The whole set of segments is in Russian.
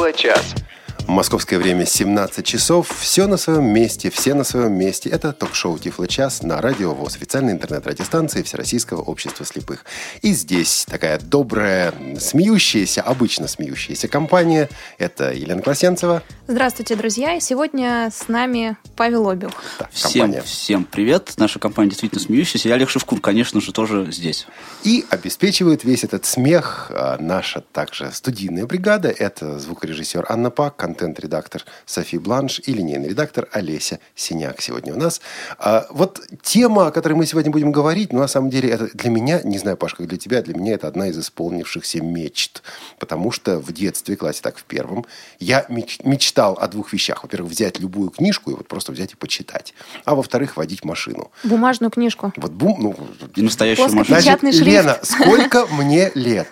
Тифло-час. Московское время 17 часов. Все на своем месте, все на своем месте. Это ток-шоу Тифло час на Радио ВОЗ, официальной интернет-радиостанции Всероссийского общества слепых. И здесь такая добрая, смеющаяся, обычно смеющаяся компания. Это Елена Класенцева. Здравствуйте, друзья. И сегодня с нами Павел. Да, всем, всем привет. Наша компания действительно смеющаяся. Я Олег Шевкун, конечно же, тоже здесь. И обеспечивает весь этот смех а, наша также студийная бригада. Это звукорежиссер Анна Пак, контент-редактор Софи Бланш и линейный редактор Олеся Синяк сегодня у нас. А, вот тема, о которой мы сегодня будем говорить, ну, на самом деле, это для меня, не знаю, Паш, как для тебя, для меня это одна из исполнившихся мечт. Потому что в детстве, классе так в первом, я меч- мечтал о двух вещах. Во-первых, взять любую книжку и вот просто взять и почитать. А во-вторых, водить машину. Бумажную книжку. Вот бум, ну, И настоящую машину. Значит, шрифт. Лена, сколько мне лет?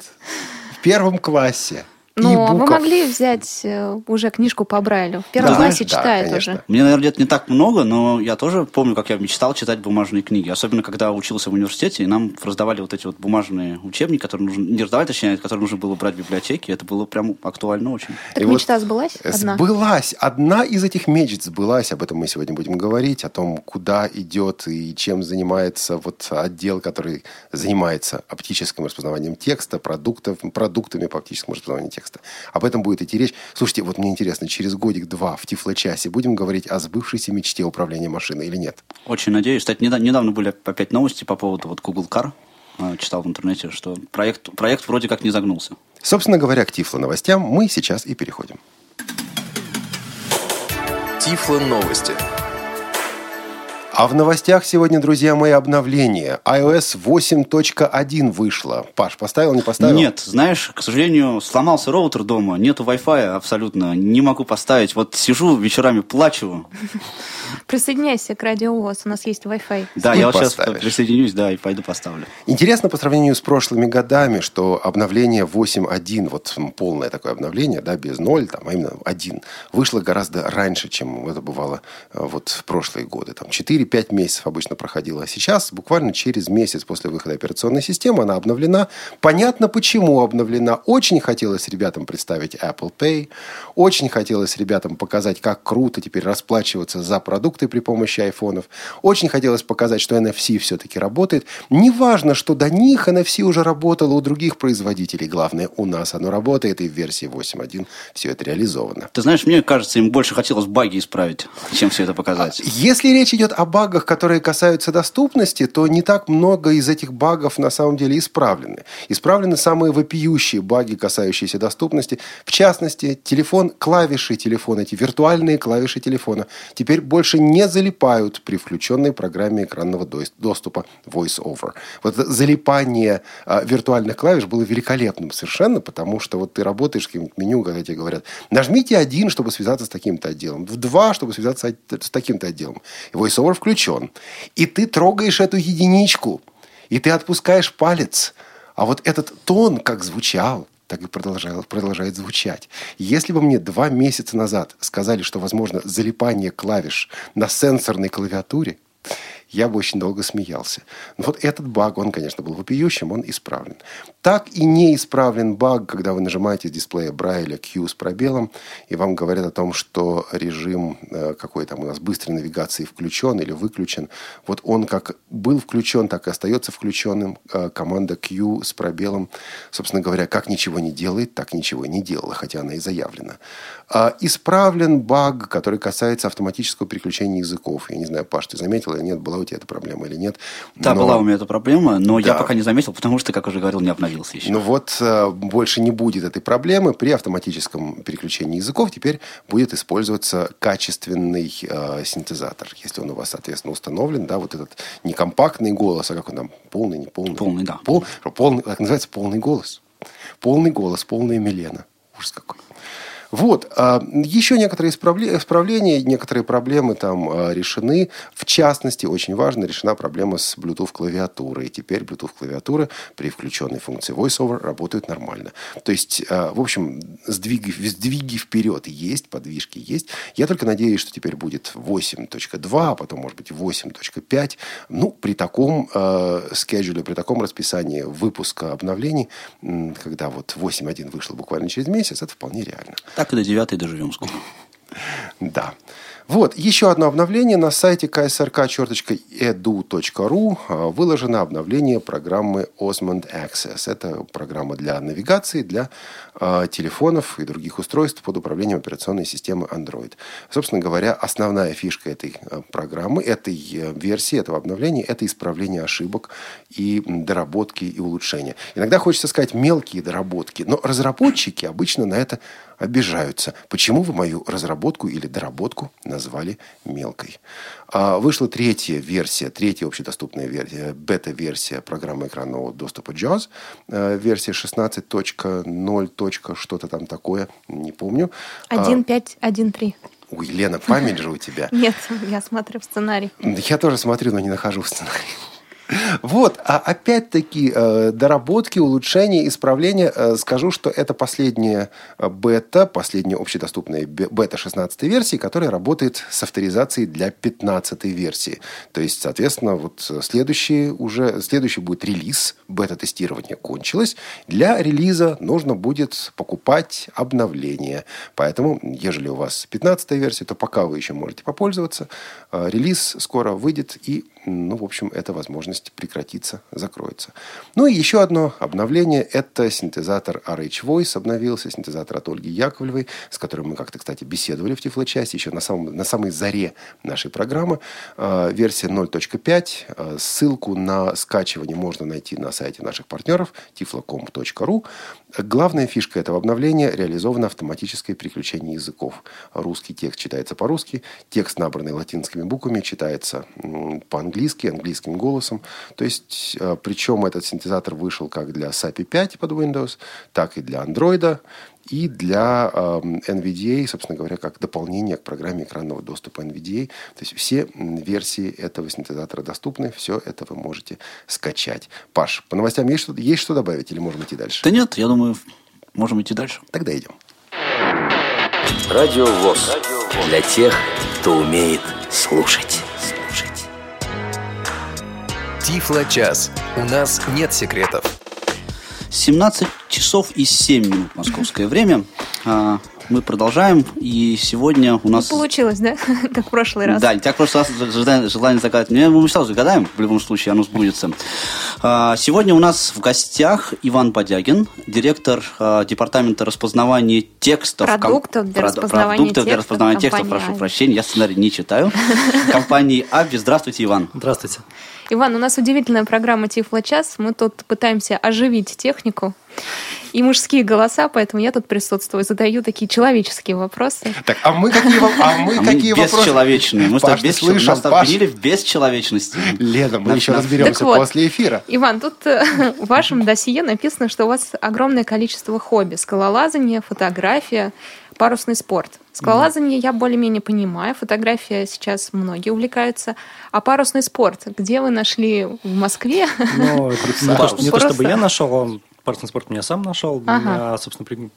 В первом классе. Но вы И-буков. могли взять э, уже книжку по Брайлю. В первом Да, классе да, читают конечно. уже. Мне, наверное, лет не так много, но я тоже помню, как я мечтал читать бумажные книги. Особенно, когда учился в университете, и нам раздавали вот эти вот бумажные учебники, которые нужно... Не раздавали, точнее, которые нужно было брать в библиотеке. Это было прям актуально очень. Так И вот мечта сбылась? Одна. Сбылась. Одна из этих мечт сбылась. Об этом мы сегодня будем говорить. О том, куда идет и чем занимается вот отдел, который занимается оптическим распознаванием текста, продуктов, продуктами по оптическому распознаванию текста. Об этом будет идти речь. Слушайте, вот мне интересно, через годик-два в Тифло-часе будем говорить о сбывшейся мечте управления машиной или нет? Очень надеюсь. Кстати, неда- недавно были опять новости по поводу вот Google Car. А, Читал в интернете, что проект, проект вроде как не загнулся. Собственно говоря, к Тифло новостям мы сейчас и переходим. Тифло новости. А в новостях сегодня, друзья мои, обновление. iOS 8.1 вышло. Паш, поставил, не поставил? Нет, знаешь, к сожалению, сломался роутер дома, нету Wi-Fi абсолютно, не могу поставить. Вот сижу вечерами, плачу. Присоединяйся к Радио ВОЗ. У нас есть Wi-Fi. Да, я вот сейчас присоединюсь, да, и пойду поставлю. Интересно по сравнению с прошлыми годами, что обновление 8.1, вот полное такое обновление, да, без 0, там, а именно 1, вышло гораздо раньше, чем это бывало э, вот в прошлые годы. Там 4-5 месяцев обычно проходило. А сейчас, буквально через месяц после выхода операционной системы, она обновлена. Понятно, почему обновлена. Очень хотелось ребятам представить Apple Pay. Очень хотелось ребятам показать, как круто теперь расплачиваться за продукты при помощи айфонов. Очень хотелось показать, что NFC все-таки работает. Неважно, что до них NFC уже работало у других производителей. Главное, у нас оно работает, и в версии 8.1 все это реализовано. Ты знаешь, мне кажется, им больше хотелось баги исправить, чем все это показать. Если речь идет о багах, которые касаются доступности, то не так много из этих багов на самом деле исправлены. Исправлены самые вопиющие баги, касающиеся доступности. В частности, телефон, клавиши телефона, эти виртуальные клавиши телефона, теперь больше не залипают при включенной программе экранного дос- доступа VoiceOver. Вот залипание а, виртуальных клавиш было великолепным совершенно, потому что вот ты работаешь с каким-то меню, когда тебе говорят, нажмите один, чтобы связаться с таким-то отделом, в два, чтобы связаться с таким-то отделом. И VoiceOver включен. И ты трогаешь эту единичку, и ты отпускаешь палец. А вот этот тон, как звучал, так и продолжает, продолжает звучать. Если бы мне два месяца назад сказали, что возможно залипание клавиш на сенсорной клавиатуре, я бы очень долго смеялся. Но вот этот баг, он, конечно, был вопиющим, он исправлен. Так и не исправлен баг, когда вы нажимаете с дисплея Брайля Q с пробелом, и вам говорят о том, что режим э, какой там у нас быстрой навигации включен или выключен. Вот он как был включен, так и остается включенным. Э, команда Q с пробелом, собственно говоря, как ничего не делает, так ничего не делала, хотя она и заявлена. А, исправлен баг, который касается автоматического переключения языков. Я не знаю, Паш, ты заметил или нет, была у тебя эта проблема или нет. Да, Но- была у меня эта проблема, но я Да. пока не заметил, потому что, как уже говорил, не обновился еще. Ну вот э, больше не будет этой проблемы. При автоматическом переключении языков теперь будет использоваться качественный э, синтезатор. Если он у вас, соответственно, установлен, да, вот этот не компактный голос, а как он там, полный, не полный? Полный, да. Пол, полный, так называется полный голос. Полный голос, полная Милена. Ужас какой. Вот. а, Еще некоторые исправле- исправления, некоторые проблемы там а, решены. В частности, очень важно, решена проблема с Bluetooth клавиатурой. И теперь Bluetooth клавиатуры при включенной функции VoiceOver работают нормально. То есть, а, в общем, сдвиги, сдвиги вперед есть, подвижки есть. Я только надеюсь, что теперь будет 8.2, а потом, может быть, 8.5. Ну, при таком э, скеджуле, при таком расписании выпуска обновлений, когда вот 8.1 вышло буквально через месяц, это вполне реально. Так и до 9 доживем скоро. Да. Вот, еще одно обновление. На сайте ksrk.edu.ru а, выложено обновление программы Osmond Access. Это программа для навигации, для э, телефонов и других устройств под управлением операционной системы Android. Собственно говоря, основная фишка этой э, программы, этой э, версии, этого обновления, это исправление ошибок и доработки и улучшения. Иногда хочется сказать мелкие доработки, но разработчики обычно на это обижаются. Почему вы мою разработку или доработку назвали мелкой? А, вышла третья версия, третья общедоступная версия, бета-версия программы экранного доступа JAWS, а, версия 16.0. что-то там такое, не помню. 1.5.1.3. А, ой, Лена, память же у тебя. Нет, я смотрю в сценарий. Я тоже смотрю, но не нахожу в сценарии. Вот, а опять-таки э, доработки, улучшения, исправления. Э, скажу, что это последняя э, бета, последняя общедоступная бета 16 версии, которая работает с авторизацией для 15 версии. То есть, соответственно, вот следующий уже, следующий будет релиз, бета-тестирование кончилось. Для релиза нужно будет покупать обновление. Поэтому, ежели у вас 15 версия, то пока вы еще можете попользоваться. Релиз скоро выйдет и ну, в общем, эта возможность прекратится, закроется. Ну и еще одно обновление – это синтезатор RH Voice обновился, синтезатор от Ольги Яковлевой, с которым мы как-то, кстати, беседовали в Тифло-части еще на, самом, на самой заре нашей программы. Э, версия 0.5. Э, ссылку на скачивание можно найти на сайте наших партнеров tiflocom.ru. Главная фишка этого обновления – реализовано автоматическое переключение языков. Русский текст читается по-русски, текст, набранный латинскими буквами, читается по-английски, английским голосом. То есть, э, причем этот синтезатор вышел как для SAPI 5 под Windows, так и для Android и для э, NVDA, собственно говоря, как дополнение к программе экранного доступа NVDA. То есть все версии этого синтезатора доступны, все это вы можете скачать. Паш, по новостям есть что, есть что добавить или можем идти дальше? Да нет, я думаю, можем идти дальше. Тогда идем. Радио ВОЗ. Для тех, кто умеет слушать. слушать. Тифло-час. У нас нет секретов. 17 часов и 7 минут московское время. А, мы продолжаем, и сегодня у нас... Не получилось, да? как в прошлый раз. Да, так в прошлый раз желание, загадать. Не, мы сразу загадаем, в любом случае, оно сбудется. А, сегодня у нас в гостях Иван Подягин, директор а, департамента распознавания текстов. Продуктов для распознавания продуктов текстов. для распознавания текстов, прошу прощения, я сценарий не читаю. Компании Аби. Здравствуйте, Иван. Здравствуйте. Иван, у нас удивительная программа Тифло час. Мы тут пытаемся оживить технику и мужские голоса, поэтому я тут присутствую, задаю такие человеческие вопросы. Так, а мы какие, а мы а какие мы вопросы? Бесчеловечные. Мы Паш, без, слышал, нас Паш? обвинили в бесчеловечности. Лена, мы Нас- еще нас- разберемся Так вот. после эфира. Иван, тут э, в вашем досье написано, что у вас огромное количество хобби. Скалолазание, фотография, парусный спорт. Скалолазание я более-менее понимаю, фотография сейчас многие увлекаются. А парусный спорт, где вы нашли в Москве? Ну, не, то, что- не то, чтобы я нашел, он парусный спорт меня сам нашел. Ага. Меня, собственно, при-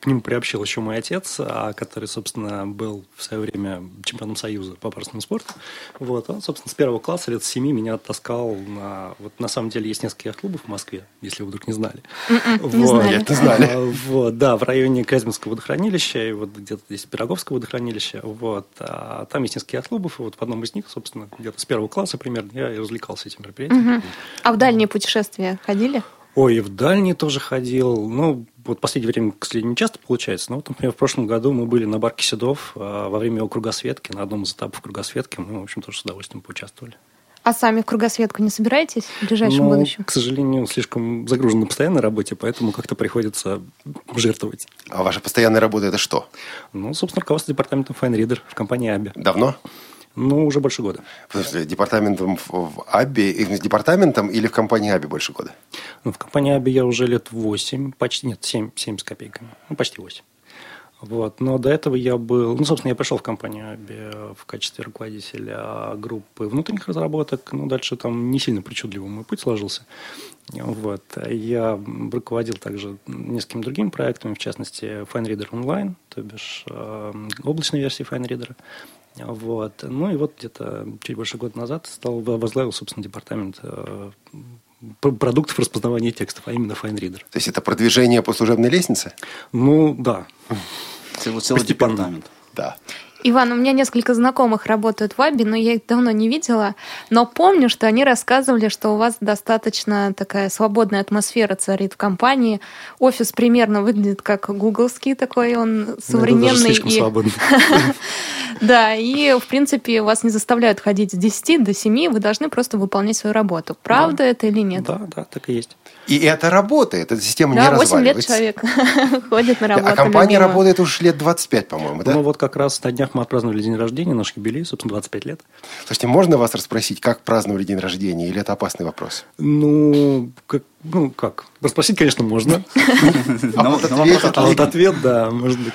к нему приобщил еще мой отец, а, который, собственно, был в свое время чемпионом Союза по парусному спорту. Вот, он, собственно, с первого класса, лет с семи, меня таскал на... Вот, на самом деле, есть несколько клубов в Москве, если вы вдруг не знали. М-м, не знали. Нет, не знали. А, Вот, да, в районе Казьминского водохранилища, и вот где-то здесь Пироговского водохранилища. Вот, а там есть несколько клубов, и вот в одном из них, собственно, где-то с первого класса примерно я и развлекался этим мероприятием. А в дальние путешествия ходили? Ой, и в дальние тоже ходил. Ну, вот в последнее время, к сожалению, не часто получается. Но вот, например, в прошлом году мы были на барке Седов а, во время его кругосветки, на одном из этапов кругосветки. Мы, в общем, тоже с удовольствием поучаствовали. А сами в кругосветку не собираетесь в ближайшем Но, будущем? к сожалению, слишком загружен на постоянной работе, поэтому как-то приходится жертвовать. А ваша постоянная работа это что? Ну, собственно, руководство департаментом FineReader в компании Аби. Давно? Ну, уже больше года. Смысле, департаментом в, Аби, с департаментом или в компании Аби больше года? Ну, в компании Аби я уже лет 8, почти, нет, 7, 7 с копейками. Ну, почти 8. Вот. Но до этого я был... Ну, собственно, я пришел в компанию Аби в качестве руководителя группы внутренних разработок. Ну, дальше там не сильно причудливый мой путь сложился. Вот. Я руководил также несколькими другими проектами, в частности, FineReader Online, то бишь э, облачной версии FineReader. Вот. Ну и вот где-то чуть больше года назад стал, возглавил, собственно, департамент э, продуктов распознавания текстов, а именно FineReader. То есть это продвижение по служебной лестнице? Ну, да. Целый, целый департамент. Да. Иван, у меня несколько знакомых работают в Вабе, но я их давно не видела. Но помню, что они рассказывали, что у вас достаточно такая свободная атмосфера царит в компании. Офис примерно выглядит как гугловский такой, он Ну, это даже современный. слишком и... Да, и, в принципе, вас не заставляют ходить с 10 до 7, вы должны просто выполнять свою работу. Правда это или нет? Да, да, так и есть. И это работает, эта система не Да, 8 лет разваливается. человек ходит на работу. А компания работает уже лет 25, по-моему, да? Ну вот как раз на днях мы отпраздновали день рождения, наш юбилей, собственно, 25 лет. Слушайте, можно вас расспросить, как праздновали день рождения, или это опасный вопрос? Ну, как, ну как? Расспросить, конечно, можно. А Но- вот ответ, да, может быть.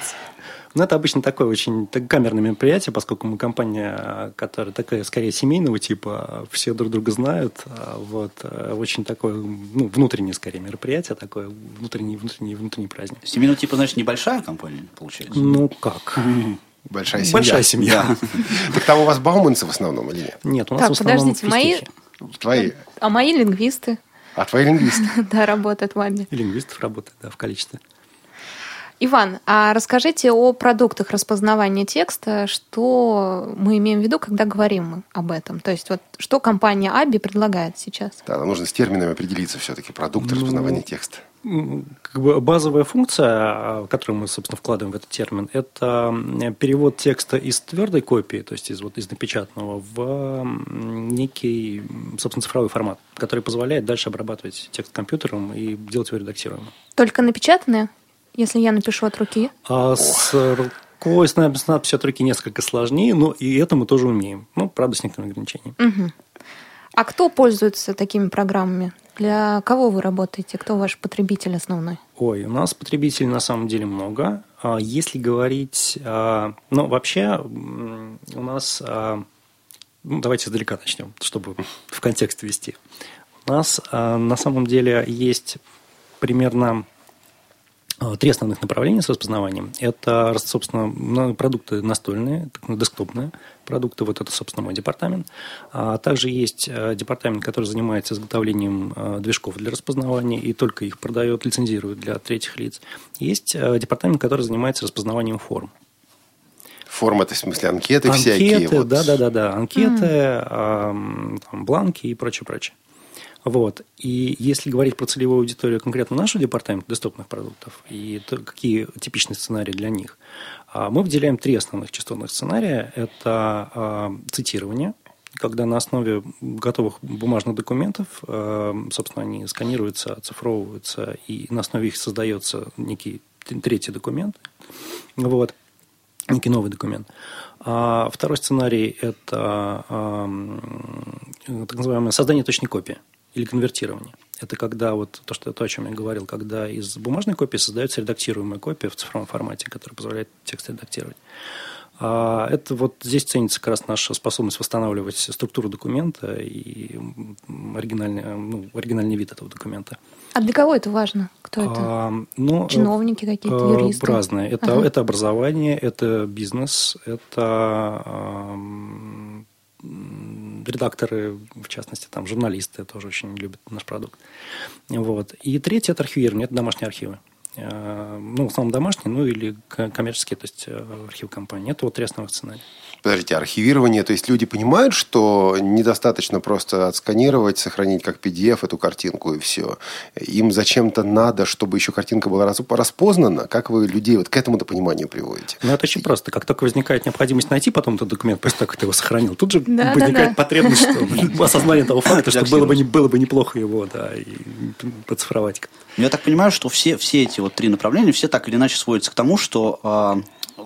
Но это обычно такое очень так, камерное мероприятие, поскольку мы компания, которая такая скорее семейного типа, все друг друга знают. а Вот, э, очень такое, ну, внутреннее скорее мероприятие, такое внутренний, внутренний, внутренний праздник. Семейного типа, значит, небольшая компания, получается? Ну как? Большая семья. Большая семья. Так там у вас бауманцы в основном или нет? Нет, у нас Так, в основном подождите, мои-. Твои. А мои лингвисты, А твои лингвисты? да, работают в Вабе. И лингвистов работает, да, в количестве. Иван, а расскажите о продуктах распознавания текста, что мы имеем в виду, когда говорим мы об этом. То есть вот что компания Аби предлагает сейчас? Да, нам нужно с терминами определиться все-таки. Продукт Ну, распознавания текста. Как бы базовая функция, а, которую мы, собственно, вкладываем в этот термин, это перевод текста из твердой копии, то есть из, вот, из напечатанного, в некий, собственно, цифровой формат, который позволяет дальше обрабатывать текст компьютером и делать его редактируемым. Только напечатанные, если я напишу от руки? А с рукой, с надписью от руки несколько сложнее, но и это мы тоже умеем. Ну, правда, с некоторыми ограничениями. Мгм. А кто пользуется такими программами? Для кого вы работаете? Кто ваш потребитель основной? Ой, у нас потребителей на самом деле много. А Если говорить, а, ну, вообще у нас, а, ну, давайте издалека начнем, чтобы в контекст ввести. У нас на самом деле есть примерно три основных направления с распознаванием. Это, собственно, ну, продукты настольные, ну, десктопные продукты. Вот это, собственно, мой департамент. А также есть э, департамент, который занимается изготовлением э, движков для распознавания и только их продает, лицензирует для третьих лиц. Есть э, департамент, который занимается распознаванием форм. Форма, это в смысле анкеты, всякие. Анкеты, вот. да, да, да, да, анкеты, ам, там, бланки и прочее, прочее. Вот. И если говорить про целевую аудиторию конкретно нашего департамента десктопных продуктов и то, какие типичные сценарии для них, мы выделяем три основных частотных сценария. Это а, цитирование, когда на основе готовых бумажных документов, а, собственно, они сканируются, оцифровываются, и на основе их создается некий третий документ. Вот некий новый документ. А второй сценарий – это так называемое создание точной копии или конвертирование. Это когда вот то, что, то, о чем я говорил, когда из бумажной копии создается редактируемая копия в цифровом формате, которая позволяет текст редактировать. А это вот здесь ценится как раз наша способность восстанавливать структуру документа и оригинальный, э, ну, оригинальный вид этого документа. А для кого это важно? Кто это? А, ну, Чиновники какие-то, Э, юристы? Разные. Это, Ага. это образование, это бизнес, это редакторы, в частности, там, журналисты тоже очень любят наш продукт. Вот. И третье – это архивирование, это домашние архивы. Э, Ну, в основном домашние, ну или коммерческие, то есть э, архив компании. Это вот три основных сценария. Подождите, архивирование, то есть люди понимают, что недостаточно просто отсканировать, сохранить как PDF эту картинку и все. Им зачем-то надо, чтобы еще картинка была распознана. Как вы людей вот к этому-то пониманию приводите? Ну, это очень просто. Как только возникает необходимость найти потом этот документ, после того, как ты его сохранил, тут же Да, возникает да, да. потребность, что осознание того факта, что было бы, было бы неплохо его, да, и поцифровать. Ну, Я так понимаю, что все, все эти вот три направления, все так или иначе сводятся к тому, что а,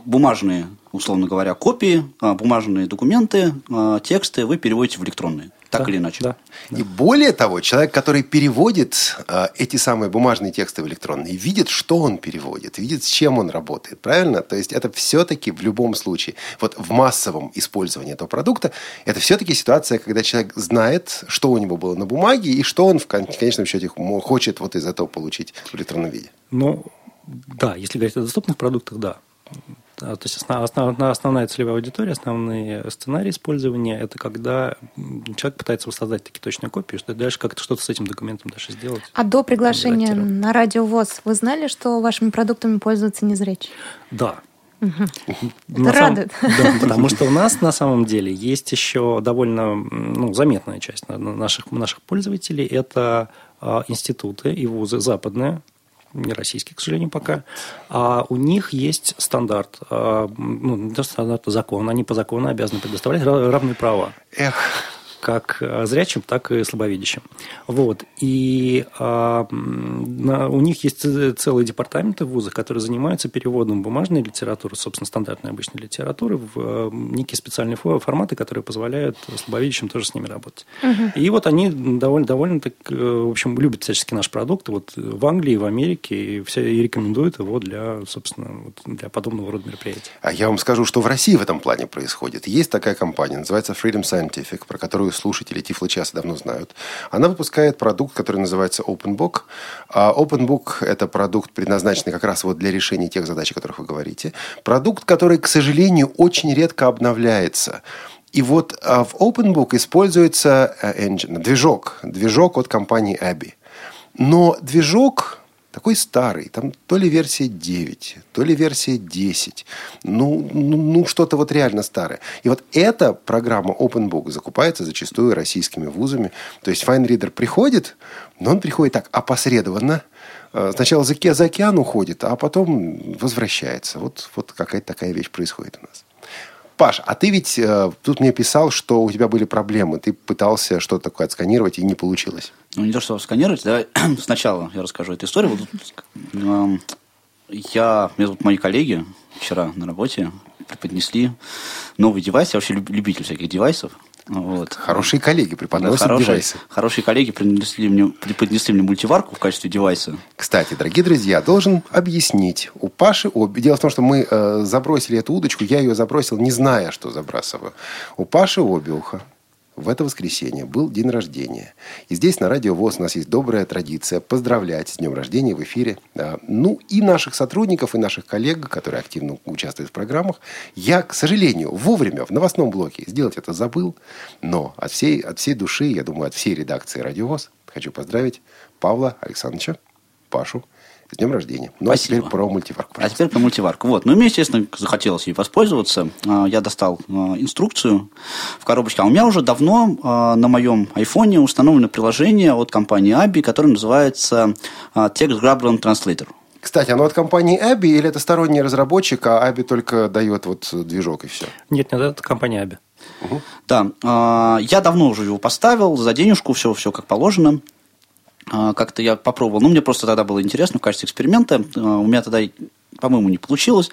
бумажные, условно говоря, копии, а, бумажные документы, а, тексты вы переводите в электронные. Так Да, или иначе. Да. И более того, человек, который переводит э, эти самые бумажные тексты в электронные, видит, что он переводит, видит, с чем он работает, правильно? То есть это все-таки в любом случае, вот в массовом использовании этого продукта, это все-таки ситуация, когда человек знает, что у него было на бумаге и что он в кон- конечном счете хочет вот из этого получить в электронном виде. Ну, да, если говорить о доступных продуктах, да. А, То есть основ- основ- основная целевая аудитория, основные сценарии использования – это когда человек пытается воссоздать такие точные копии, что дальше как-то что-то с этим документом дальше сделать. А до приглашения на радио ВОЗ вы знали, что вашими продуктами пользуются незрячие? Да, Это радует. Да, потому что у нас на самом деле есть еще довольно ну, заметная часть наших, наших пользователей. Это а, институты и вузы западные, не российские, к сожалению, пока. А у них есть стандарт, а, ну, не стандарт, а закон. Они по закону обязаны предоставлять равные права. Эх, как э, зрячим, так и слабовидящим. Вот. И а, на, у них есть целые департаменты в вузах, которые занимаются переводом бумажной литературы, собственно, стандартной обычной литературы, в а, некие специальные форматы, которые позволяют слабовидящим тоже с ними работать. Угу. И вот они довольно, довольно так, э, в общем, любят всячески наш продукт. Вот в Англии, в Америке, и, все, и рекомендуют его для, собственно, вот, для подобного рода мероприятий. А я вам скажу, что в России в этом плане происходит. Есть такая компания, называется Freedom Scientific, про которую слушатели Тифлочаса давно знают. Она выпускает продукт, который называется OpenBook. А OpenBook – это продукт, предназначенный как раз вот для решения тех задач, о которых вы говорите. Продукт, который, к сожалению, очень редко обновляется. И вот а, в OpenBook используется э, engine, движок, движок от компании Abby. Но движок такой старый, там то ли версия 9, то ли версия 10, ну, ну, ну что-то вот реально старое. И вот эта программа OpenBook закупается зачастую российскими вузами. То есть FineReader приходит, но он приходит так опосредованно, э, Сначала за, за океан уходит, а потом возвращается. Вот, вот какая-то такая вещь происходит у нас. Паш, а ты ведь э, тут мне писал, что у тебя были проблемы. Ты пытался что-то такое отсканировать, и не получилось. Ну, не то, что сканировать, да. Сначала я расскажу эту историю. Вот, э, я, мне тут мои коллеги вчера на работе преподнесли новый девайс. Я вообще любитель всяких девайсов. Вот. Хорошие коллеги преподносят да, хорошие, девайсы. Хорошие коллеги принесли мне, преподнесли мне мультиварку в качестве девайса. Кстати, дорогие друзья, должен объяснить. У Паши... Дело в том, что мы э, забросили эту удочку. Я ее забросил, не зная, что забрасываю. У Паши обе уха в это воскресенье был день рождения. И здесь на Радио ВОЗ у нас есть добрая традиция поздравлять с днем рождения в эфире. Ну, и наших сотрудников, и наших коллег, которые активно участвуют в программах. Я, к сожалению, вовремя в новостном блоке сделать это забыл. Но от всей, от всей души, я думаю, от всей редакции Радио ВОЗ хочу поздравить Павла Александровича, Пашу, с днем рождения. Ну, Спасибо. а теперь про мультиварку. А теперь про мультиварку. Вот. Ну, мне, естественно, захотелось ей воспользоваться. А, я достал а, инструкцию в коробочке. А у меня уже давно а, на моем айфоне установлено приложение от компании Abi, которое называется Text Grabber Translator. Кстати, оно от компании Abby или это сторонний разработчик, а Abby только дает вот движок и все? Нет, нет, это компания Abby. Угу. Да, я давно уже его поставил за денежку, все, все как положено. А, как-то я попробовал. Ну, мне просто тогда было интересно в качестве эксперимента. А, у меня тогда, по-моему, не получилось.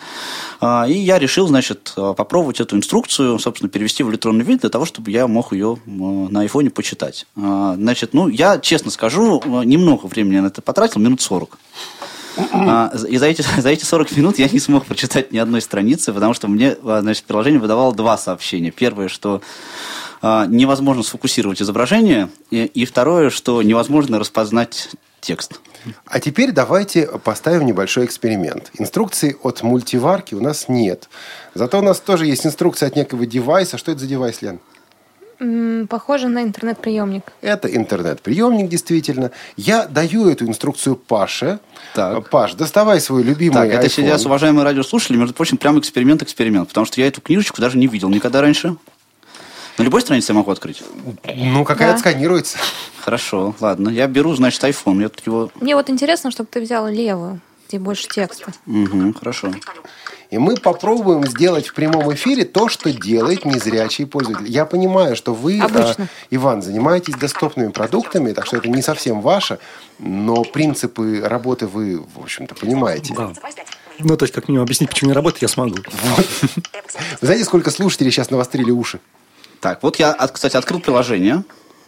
А, и я решил, значит, попробовать эту инструкцию, собственно, перевести в электронный вид для того, чтобы я мог ее на айфоне почитать. Значит, ну, я, честно скажу, немного времени на это потратил, минут 40. И за эти, за эти 40 минут я не смог прочитать ни одной страницы, потому что мне значит, приложение выдавало два сообщения. Первое, что невозможно сфокусировать изображение, и, и второе, что невозможно распознать текст. А теперь давайте поставим небольшой эксперимент. Инструкции от мультиварки у нас нет. Зато у нас тоже есть инструкция от некого девайса. Что это за девайс, Лен? Похоже на интернет-приемник. Это интернет-приемник, действительно. Я даю эту инструкцию Паше. Так. Паш, доставай свой любимый Так, это iPhone. сейчас, уважаемые радиослушатели, между прочим, прям эксперимент-эксперимент. Потому что я эту книжечку даже не видел никогда раньше. На любой странице я могу открыть? Ну, какая да. отсканируется. Хорошо, ладно. Я беру, значит, iPhone. Я его... Мне вот интересно, чтобы ты взял левую, где больше текста. Угу, хорошо. И мы попробуем сделать в прямом эфире то, что делает незрячий пользователь. Я понимаю, что вы, э, Иван, занимаетесь доступными продуктами, так что это не совсем ваше, но принципы работы вы, в общем-то, понимаете. Да. Ну, то есть, как минимум, объяснить, почему не работает, я смогу. Вот. Вы знаете, сколько слушателей сейчас навострили уши? Так, вот я, кстати, открыл приложение.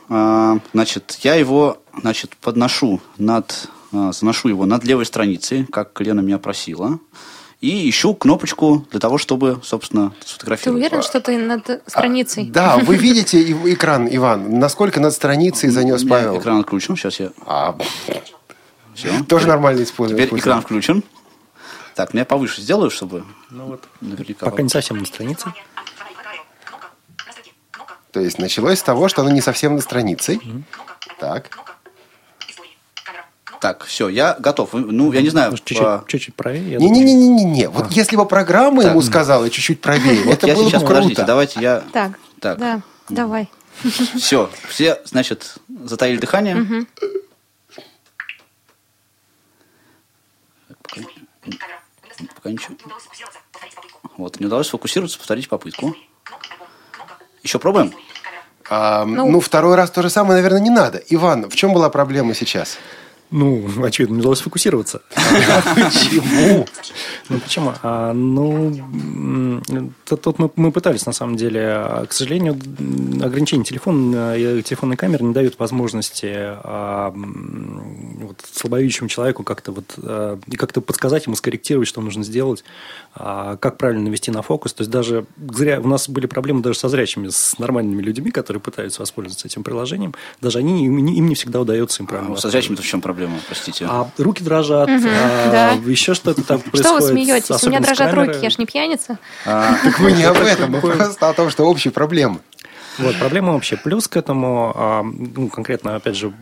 А, значит, я его, значит, подношу над, а, заношу его над левой страницей, как Лена меня просила. И ищу кнопочку для того, чтобы, собственно, сфотографировать. Ты уверен, что ты над страницей? А, да, вы видите экран, Иван. Насколько над страницей занес Павел? Экран отключен, сейчас я... А, Все. Тоже нормально использую. Теперь экран включен. Так, я повыше сделаю, чтобы ну вот. наверняка... Пока не совсем на странице. То есть началось с того, что оно не совсем на странице. Mm-hmm. Так. Так, все, я готов. Ну, я не знаю. Может, чуть-чуть, а, чуть-чуть правее? Не-не-не-не-не. Вот если бы программа ему сказала чуть-чуть правее, это я было сейчас, бы подождите, круто. давайте я... Так, Так. да, давай. Все, все, значит, затаили дыхание. Так, пока, пока ничего. Вот, не удалось сфокусироваться, повторите попытку. Еще пробуем? А, ну, второй раз то же самое, наверное, не надо. Иван, в чем была проблема сейчас? Ну, очевидно, не удалось фокусироваться. Почему? Ну, почему? А, ну, тут, мы, пытались, на самом деле. К сожалению, м, ограничения телефона и телефонной камеры не дают возможности а, слабовидящему человеку как-то вот, и как-то подсказать ему, скорректировать, что нужно сделать, а, как правильно навести на фокус. То есть даже зря, у нас были проблемы даже со зрячими, с нормальными людьми, которые пытаются воспользоваться этим приложением. Даже они, им, не- всегда удается им правильно А, Со зрячими-то в чем проблема, простите? а руки дрожат, Мгм, а, да. еще что-то там Что происходит. вы смеетесь? У меня дрожат руки, я ж не пьяница. А, Так мы не об этом, мы просто о том, что общие проблемы. Вот, проблема общая. Плюс к этому, а, ну, конкретно, опять же,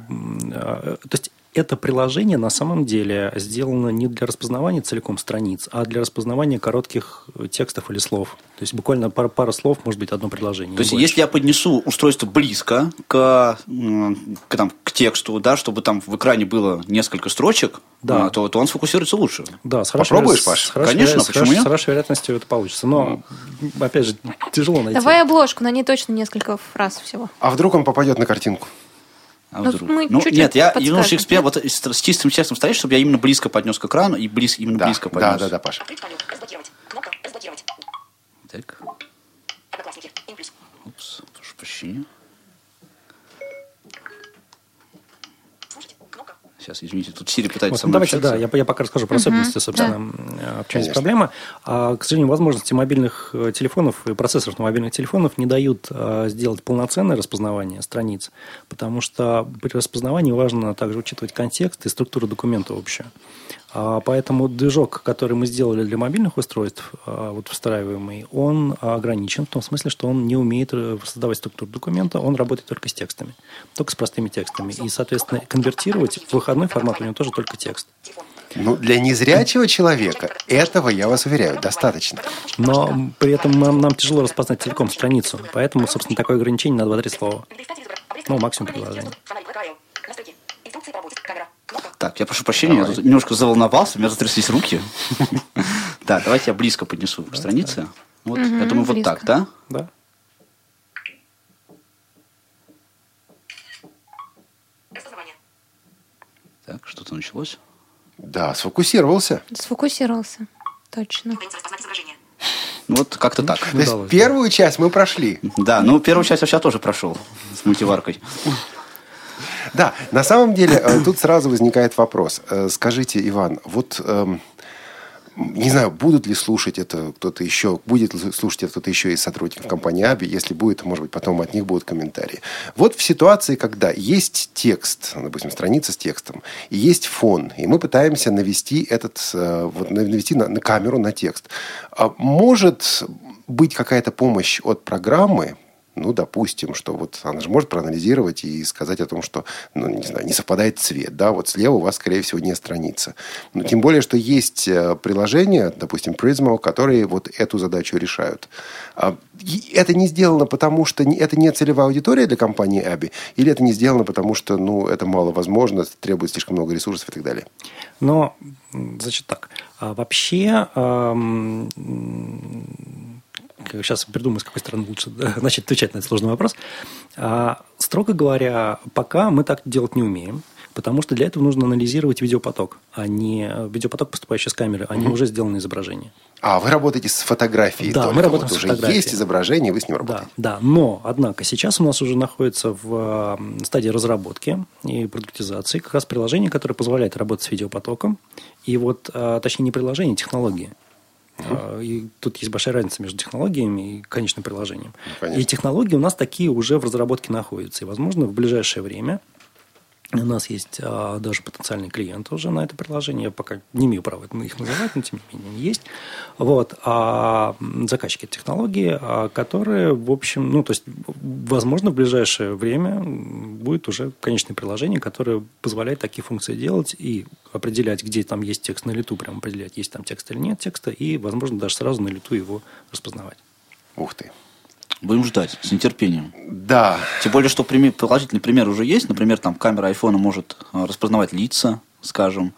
а, то есть это приложение на самом деле сделано не для распознавания целиком страниц, а для распознавания коротких текстов или слов. То есть буквально пара, пара слов, может быть, одно предложение. То есть, больше. если я поднесу устройство близко к, к, там, к тексту, да, чтобы там в экране было несколько строчек, Да. а, то, то он сфокусируется лучше. Да, с Попробуешь, Паш? с хорошей Конечно, с почему нет? С хорошей вероятностью это получится. Но, опять же, тяжело найти. Давай обложку, на ней точно несколько фраз всего. А вдруг он попадет на картинку? А Ну, вдруг? мы Ну, чуть-чуть нет, я подскажем, немножко эксперт, нет? вот с, с чистым текстом стоишь, чтобы я именно близко поднес к экрану и близ, именно Да, близко да, поднес. да, да, Паша. Так. Упс, прошу прощения. Сейчас, извините, тут Сири пытается Вот, ну, давайте, общаться. да, я, я пока расскажу про особенности, собственно, м, в чем здесь проблема. А, к сожалению, возможности мобильных э, телефонов и процессоров на мобильных телефонах не дают а, сделать полноценное распознавание страниц, потому что при распознавании важно также учитывать контекст и структуру документа общую. А, Поэтому движок, который мы сделали для мобильных устройств, а, вот встраиваемый, он ограничен в том смысле, что он не умеет э, создавать структуру документа, он работает только с текстами, только с простыми текстами. И, соответственно, конвертировать в выходной формат у него тоже только текст. Ну, для незрячего человека этого, я вас уверяю, достаточно. Но при этом нам, нам тяжело распознать целиком страницу, поэтому, собственно, такое ограничение на 2-3 слова. Ну, максимум предложений. Так, я прошу прощения, я тут немножко заволновался, у меня затряслись руки. Да, давайте я близко поднесу к странице. Вот, я думаю, вот так, да? Да? Так, что-то началось. Да, сфокусировался. Сфокусировался. Точно. Ну, вот как-то так. То есть первую часть мы прошли. Да, ну, первую часть я сейчас тоже прошел с мультиваркой. Да, на самом деле э, тут сразу возникает вопрос. Э, Скажите, Иван, вот эм, не знаю, будут ли слушать это кто-то еще, будет ли слушать это кто-то еще из сотрудников компании Аби, если будет, может быть, потом от них будут комментарии. Вот в ситуации, когда есть текст, допустим, страница с текстом, и есть фон, и мы пытаемся навести этот, э, вот, навести на, на камеру на текст, а может быть какая-то помощь от программы, ну, допустим, что вот она же может проанализировать и сказать о том, что, ну, не знаю, не совпадает цвет, да, вот слева у вас, скорее всего, не страница. Но тем более, что есть э, приложения, допустим, Prismo, которые вот эту задачу решают. А, и это не сделано потому, что это не целевая аудитория для компании Аби, или это не сделано потому, что, ну, это мало возможно, требует слишком много ресурсов и так далее. Но, значит так, а вообще, ам, м, как- сейчас придумаю, с какой стороны лучше да, начать отвечать на этот сложный вопрос. А, строго говоря, пока мы так делать не умеем, потому что для этого нужно анализировать видеопоток, а не видеопоток, поступающий с камеры, а не уже сделанные изображения. А вы работаете с фотографией Да, только. мы работаем вот с фотографией. есть изображение, вы с ним Да, работаете. да, но, однако, сейчас у нас уже находится в э, стадии разработки и продуктизации как раз приложение, которое позволяет работать с видеопотоком. И вот, э, точнее, не приложение, а технологии. Э, И тут есть большая разница между технологиями и конечным приложением. конечно. и технологии у нас такие уже в разработке находятся. И, возможно, в ближайшее время У нас есть а, даже потенциальные клиенты уже на это приложение. Я пока не имею права их называть, но тем не менее есть. Вот. А заказчики технологии, а, которые, в общем, ну, то есть, возможно, в ближайшее время будет уже конечное приложение, которое позволяет такие функции делать и определять, где там есть текст на лету, прям определять, есть там текст или нет текста, и, возможно, даже сразу на лету его распознавать. Ух ты. Будем ждать с нетерпением. Да. Тем более, что пример, положительный пример уже есть. Например, там камера айфона может а, распознавать лица, скажем.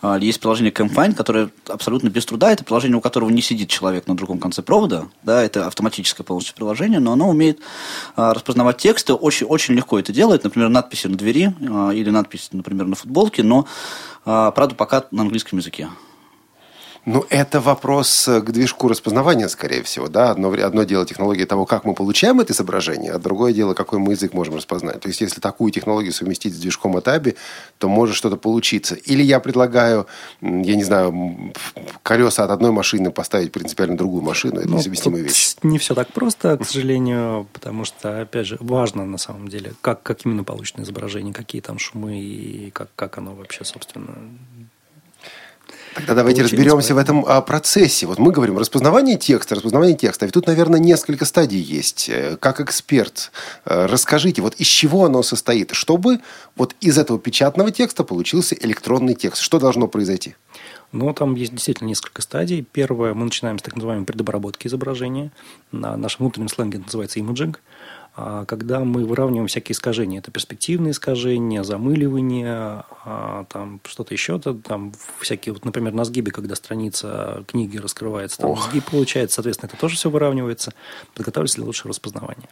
А, есть приложение CamFind, которое абсолютно без труда. Это приложение, у которого не сидит человек на другом конце провода. Да, это автоматическое полностью приложение, но оно умеет а, распознавать тексты. Очень, очень легко это делает. Например, надписи на двери или надписи, например, на футболке, но, правда, пока на английском языке. Ну, это вопрос э, к движку распознавания, скорее всего. Да? Одно, одно дело технология того, как мы получаем это изображение, а другое дело, какой мы язык можем распознать. То есть, если такую технологию совместить с движком Атаби, то может что-то получиться. Или я предлагаю, я не знаю, колеса от одной машины поставить принципиально другую машину. Это ну, несовместимая вещь. Не все так просто, к сожалению, потому что, опять же, важно на самом деле, как, как именно получено изображение, какие там шумы и как, как оно вообще, собственно, Тогда давайте разберемся в этом а, процессе. Вот мы говорим распознавание текста, распознавание текста. Ведь тут, наверное, несколько стадий есть. Э, как эксперт, э, расскажите, вот из чего оно состоит, чтобы вот из этого печатного текста получился электронный текст. Что должно произойти? Ну, там есть действительно несколько стадий. Первое, мы начинаем с так называемой предобработки изображения. На нашем внутреннем сленге это называется имиджинг. А, когда мы выравниваем всякие искажения. Это перспективные искажения, замыливание, а, там что-то еще. Там всякие, вот, например, на сгибе, когда страница книги раскрывается, там Ох. сгиб получается, соответственно, это тоже все выравнивается. Подготавливается для лучшего распознавания.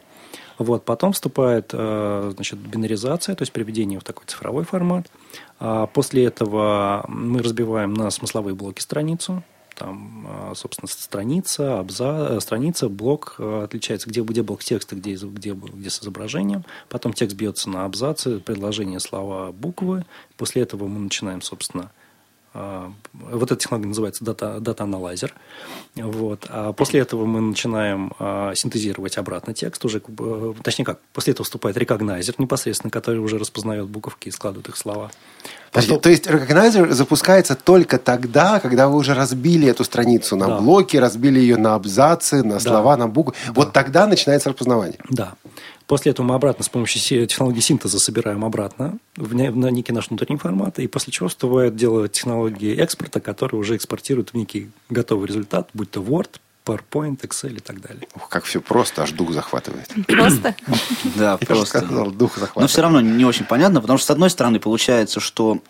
Вот, потом вступает э, значит, бинаризация, то есть приведение в такой цифровой формат. А после этого мы разбиваем на смысловые блоки страницу, там, а, собственно, страница, абза, э, страница, блок э, отличается, где, где блок текста, где, где, где с изображением. Потом текст бьется на абзацы, предложения, слова, буквы. После этого мы начинаем, собственно, вот эта технология называется data, data-analyzer. Вот. А после этого мы начинаем а, синтезировать обратно текст. Уже, э, точнее как, после этого вступает рекогнайзер непосредственно, который уже распознает буковки и складывает их слова. Подожди, Потом... то есть рекогнайзер запускается только тогда, когда вы уже разбили эту страницу на да. блоки, разбили ее на абзацы, на слова, да. на буквы. Да. Вот тогда начинается распознавание. Да. После этого мы обратно с помощью технологии синтеза собираем обратно в, на некий наш внутренний формат, и после чего вступает дело технологии экспорта, которая уже экспортирует в некий готовый результат, будь то Word, PowerPoint, Excel и так далее. Ух, как все просто, аж дух захватывает. Просто? Да, просто. дух захватывает. Но все равно не очень понятно, потому что, с одной стороны, получается, что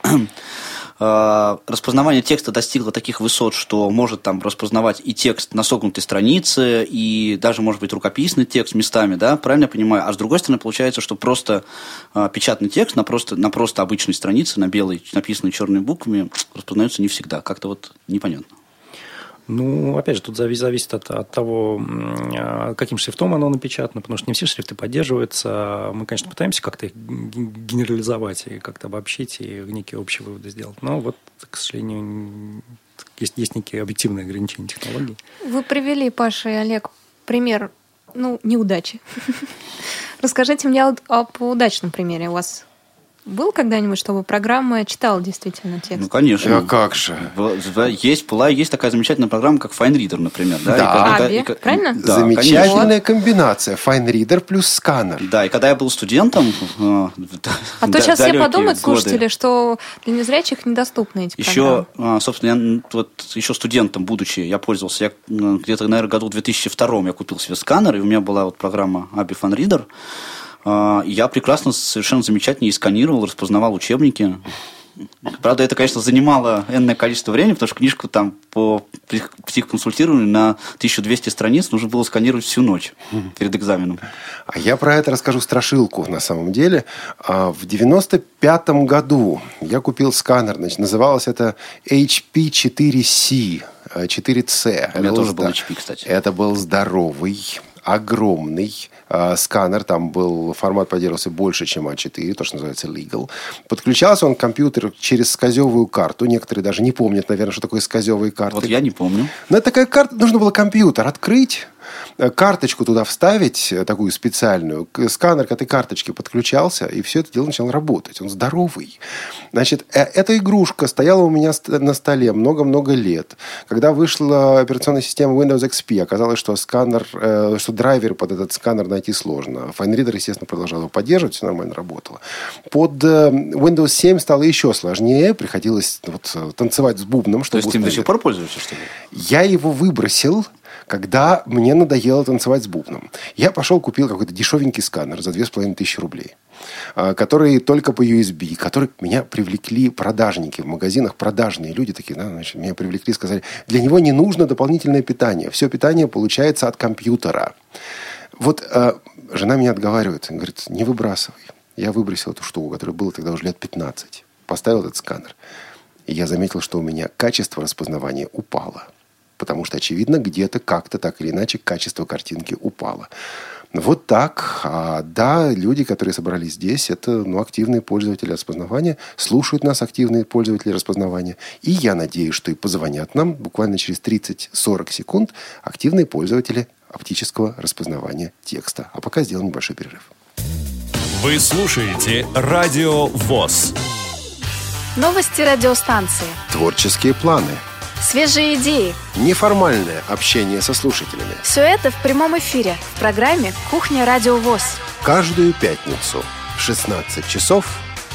распознавание текста достигло таких высот, что может там распознавать и текст на согнутой странице, и даже, может быть, рукописный текст местами, да, правильно я понимаю? А с другой стороны, получается, что просто э, печатный текст на просто, на просто обычной странице, на белой, написанной черными буквами, распознается не всегда. Как-то вот непонятно. Ну, опять же, тут зависит от, от того, а, каким шрифтом оно напечатано, потому что не все шрифты поддерживаются. Мы, конечно, пытаемся как-то их генерализовать и как-то обобщить и некие общие выводы сделать. Но вот, к сожалению, есть, есть некие объективные ограничения технологий. Вы привели, Паша и Олег, пример ну, неудачи. Расскажите мне об удачном примере. У вас был когда-нибудь, чтобы программа читала действительно текст? Ну, конечно. А как же? Есть, была, есть такая замечательная программа, как FineReader, например. Да, да. Аби, и, правильно? Да, Замечательная конечно. комбинация. FineReader плюс сканер. Да, и когда я был студентом... Э, а то сейчас все подумают, слушатели, что для незрячих недоступны эти Еще, программы. собственно, я вот еще студентом, будучи, я пользовался, я где-то, наверное, году в 2002 я купил себе сканер, и у меня была вот программа Abi FineReader. А, я прекрасно, совершенно замечательно и сканировал, распознавал учебники. Правда, это, конечно, занимало энное количество времени, потому что книжку там по психоконсультированию на 1200 страниц нужно было сканировать всю ночь перед экзаменом. А я про это расскажу страшилку на самом деле. А, в 95 году я купил сканер, значит, называлось это HP 4C, 4C. У меня тоже был HP, кстати. Это был здоровый, огромный э, сканер, там был формат поддерживался больше, чем А4, то, что называется legal. Подключался он к компьютеру через сказевую карту. Некоторые даже не помнят, наверное, что такое сказевые карты. Вот я не помню. Но это такая карта, нужно было компьютер открыть, карточку туда вставить, э, такую специальную, сканер к этой карточке подключался, и все это дело начало работать. Он здоровый. Значит, эта игрушка стояла у меня на столе много-много лет. Когда вышла операционная система Windows XP, оказалось, что сканер, что драйвер под этот сканер найти сложно. FineReader, естественно, продолжал его поддерживать, все нормально работало. Под Windows 7 стало еще сложнее, приходилось вот, танцевать с бубном, чтобы То есть ты до сих пор пользуешься, что ли? Я его выбросил, когда мне надоело танцевать с бубном. Я пошел, купил какой-то дешевенький сканер за 2500 рублей, а, который только по USB, который меня привлекли продажники в магазинах, продажные люди такие, да, значит, меня привлекли, сказали, для него не нужно дополнительное питание, все питание получается от компьютера. Вот э, жена меня отговаривает, говорит, не выбрасывай. Я выбросил эту штуку, которая была тогда уже лет 15. Поставил этот сканер. И я заметил, что у меня качество распознавания упало. Потому что, очевидно, где-то как-то так или иначе качество картинки упало. Вот так. А, да, люди, которые собрались здесь, это ну, активные пользователи распознавания, слушают нас активные пользователи распознавания. И я надеюсь, что и позвонят нам буквально через 30-40 секунд активные пользователи оптического распознавания текста. А пока сделаем небольшой перерыв. Вы слушаете Радио ВОЗ. Новости радиостанции. Творческие планы. Свежие идеи. Неформальное общение со слушателями. Все это в прямом эфире в программе «Кухня Радио ВОЗ». Каждую пятницу в 16 часов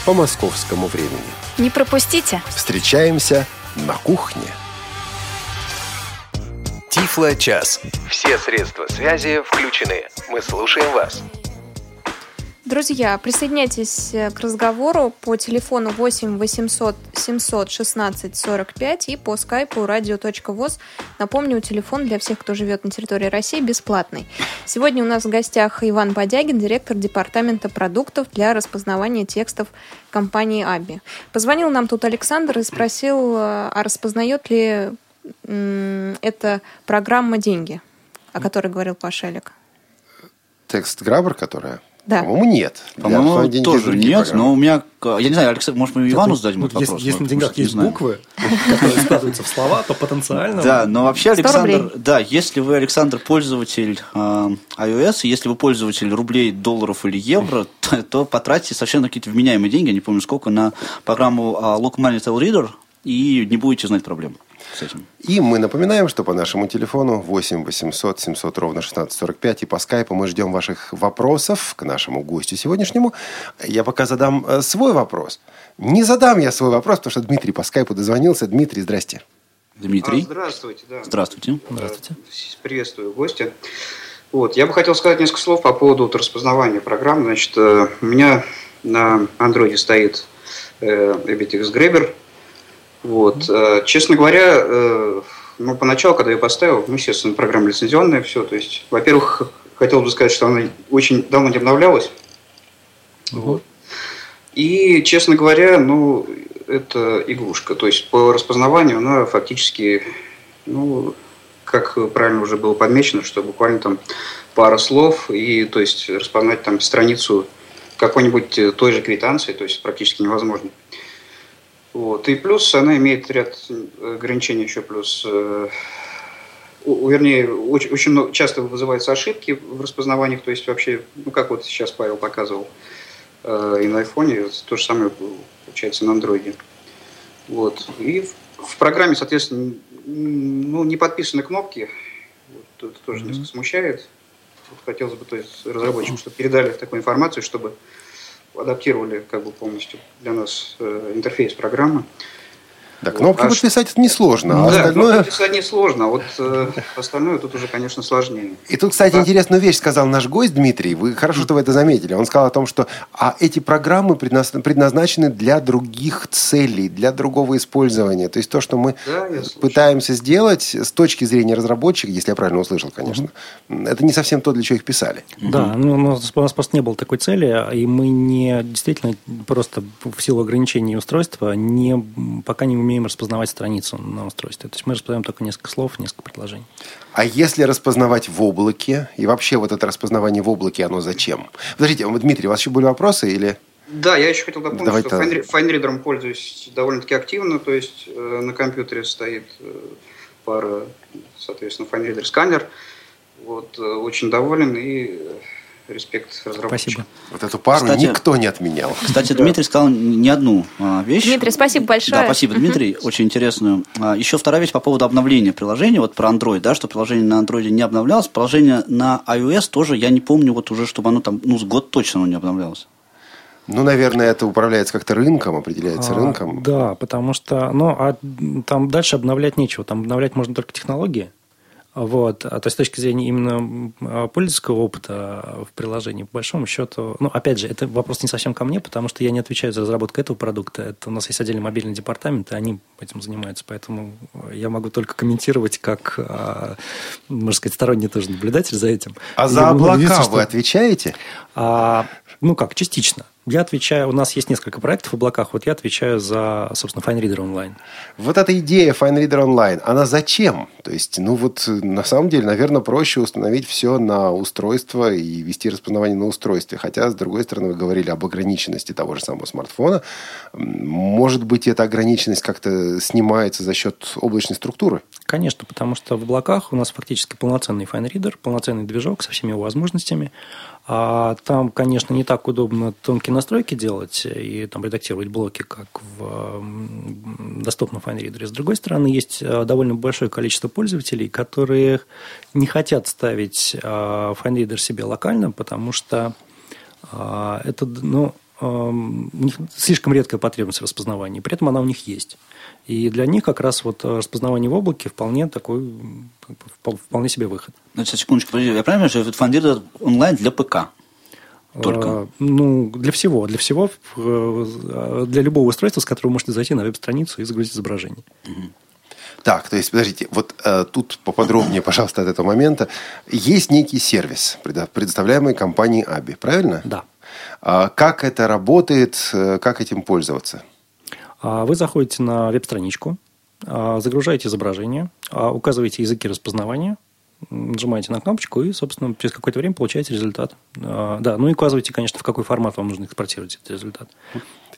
по московскому времени. Не пропустите. Встречаемся на кухне. Тифло-час. Все средства связи включены. Мы слушаем вас. Друзья, присоединяйтесь э, к разговору по телефону 8 800 716 45 и по скайпу radio.voz. Напомню, телефон для всех, кто живет на территории России, бесплатный. Сегодня у нас в гостях Иван Бодягин, директор департамента продуктов для распознавания текстов компании Аби. Позвонил нам тут Александр и спросил, э, а распознает ли эта программа деньги, о которой говорил Пашелик. Текст Грабер, которая? Да. По-моему, нет. По-моему, тоже нет, программы. но у меня... Я не знаю, Александр, может, мы Ивану зададим этот вопрос? Если на деньгах есть буквы, которые складываются в слова, то потенциально... Да, но вообще, Александр... Да, если вы, Александр, пользователь э, iOS, если вы пользователь рублей, долларов или евро, то, то потратьте совершенно какие-то вменяемые деньги, я не помню сколько, на программу э, Look Money Reader, и не будете знать проблем с этим. И мы напоминаем, что по нашему телефону 8 800 700 ровно 1645 и по скайпу мы ждем ваших вопросов к нашему гостю сегодняшнему. Я пока задам э, свой вопрос. Не задам я свой вопрос, потому что Дмитрий по скайпу дозвонился. Дмитрий, здрасте. Дмитрий. А, здравствуйте. Да. Здравствуйте. Здравствуйте. Приветствую гостя. Вот, я бы хотел сказать несколько слов по поводу вот, распознавания программ. Значит, э, у меня на андроиде стоит э, EBTX Grabber, вот. Э, честно говоря, э, ну, поначалу, когда я поставил, ну, естественно, программа лицензионная, все. То есть, во-первых, хотел бы сказать, что она очень давно не обновлялась. Вот. И, честно говоря, ну, это игрушка. То есть, по распознаванию она фактически, ну, как правильно уже было подмечено, что буквально там пара слов, и, то есть, распознать там страницу какой-нибудь той же квитанции, то есть, практически невозможно. Вот. И плюс она имеет ряд ограничений еще плюс э, вернее, очень, очень много, часто вызываются ошибки в распознаваниях, то есть вообще, ну как вот сейчас Павел показывал, э, и на айфоне, то же самое получается на андроиде. Вот. И в, в программе, соответственно, ну, не подписаны кнопки, вот, это тоже mm-hmm. несколько смущает. Вот хотелось бы то есть, разработчикам, чтобы передали такую информацию, чтобы адаптировали как бы полностью для нас э, интерфейс программы. Да, кнопки вот. подписать это несложно. А да, остальное... подписать несложно, а вот э, остальное тут уже, конечно, сложнее. И тут, кстати, да. интересную вещь сказал наш гость Дмитрий. Вы хорошо, что вы это заметили. Он сказал о том, что а эти программы предназначены для других целей, для другого использования. То есть то, что мы да, пытаемся сделать с точки зрения разработчика, если я правильно услышал, конечно, угу. это не совсем то, для чего их писали. Да, ну, у нас просто не было такой цели, и мы не действительно просто в силу ограничений устройства не, пока не умеем умеем распознавать страницу на устройстве. То есть мы распознаем только несколько слов, несколько предложений. А если распознавать в облаке, и вообще вот это распознавание в облаке, оно зачем? Подождите, Дмитрий, у вас еще были вопросы или... Да, я еще хотел дополнить, Давай что файнридером пользуюсь довольно-таки активно, то есть э, на компьютере стоит э, пара, соответственно, файнридер сканер. Вот, э, очень доволен и э, респект разработчикам. Спасибо. Вот эту пару Кстати- никто не отменял. Кстати, Дмитрий сказал не одну а, вещь. Дмитрий, спасибо большое. Да, спасибо, Дмитрий, очень интересную. А, Еще вторая вещь по поводу обновления приложения, вот про Android, да, что приложение на Android не обновлялось, приложение на iOS тоже, я не помню, вот уже, чтобы оно там, ну, с год точно оно не обновлялось. Ну, наверное, это управляется как-то рынком, определяется А, рынком. Да, потому что, ну, а там дальше обновлять нечего. Там обновлять можно только технологии. Вот. А то есть, с точки зрения именно а, пользовательского опыта в приложении, по большому счету, ну, опять же, это вопрос не совсем ко мне, потому что я не отвечаю за разработку этого продукта. Это у нас есть отдельный мобильный департамент, и они этим занимаются. Поэтому я могу только комментировать как, а, можно сказать, сторонний тоже наблюдатель за этим. А Я за облака вы что- отвечаете? а, ну как, частично. Я отвечаю, у нас есть несколько проектов в облаках, вот я отвечаю за, собственно, FineReader онлайн. Вот эта идея FineReader Online, она зачем? То есть, ну вот, на самом деле, наверное, проще установить все на устройство и вести распознавание на устройстве. Хотя, с другой стороны, вы говорили об ограниченности того же самого смартфона. Может быть, эта ограниченность как-то снимается за счет облачной структуры? Конечно, потому что в облаках у нас фактически полноценный FineReader, полноценный движок со всеми его возможностями. А там, конечно, не так удобно тонкие настройки делать и там редактировать блоки, как в доступном FineReader. С другой стороны, есть э, довольно большое количество пользователей, которые не хотят ставить э, FineReader себе локально, потому что а, это, ну, эм, слишком редкая потребность в распознавании, при этом она у них есть. И для них как раз вот э, распознавание в облаке вполне такой, вполне себе выход. Сейчас, секундочку, подожди, я правильно понимаю, что FineReader онлайн для ПК? Только? Э, Ну, для всего. Для всего, э, для любого устройства, с которого вы можете зайти на веб-страницу и загрузить изображение. Так, то есть, подождите, вот э, тут поподробнее, пожалуйста, от этого момента. Есть некий сервис, предо- предоставляемый компанией Аби, правильно? Да. А как это работает, э, как этим пользоваться? А Вы заходите на веб-страничку, а, загружаете изображение, а, указываете языки распознавания, нажимаете на кнопочку и, собственно, через какое-то время получаете результат. Да, ну и указываете, конечно, в какой формат вам нужно экспортировать этот результат.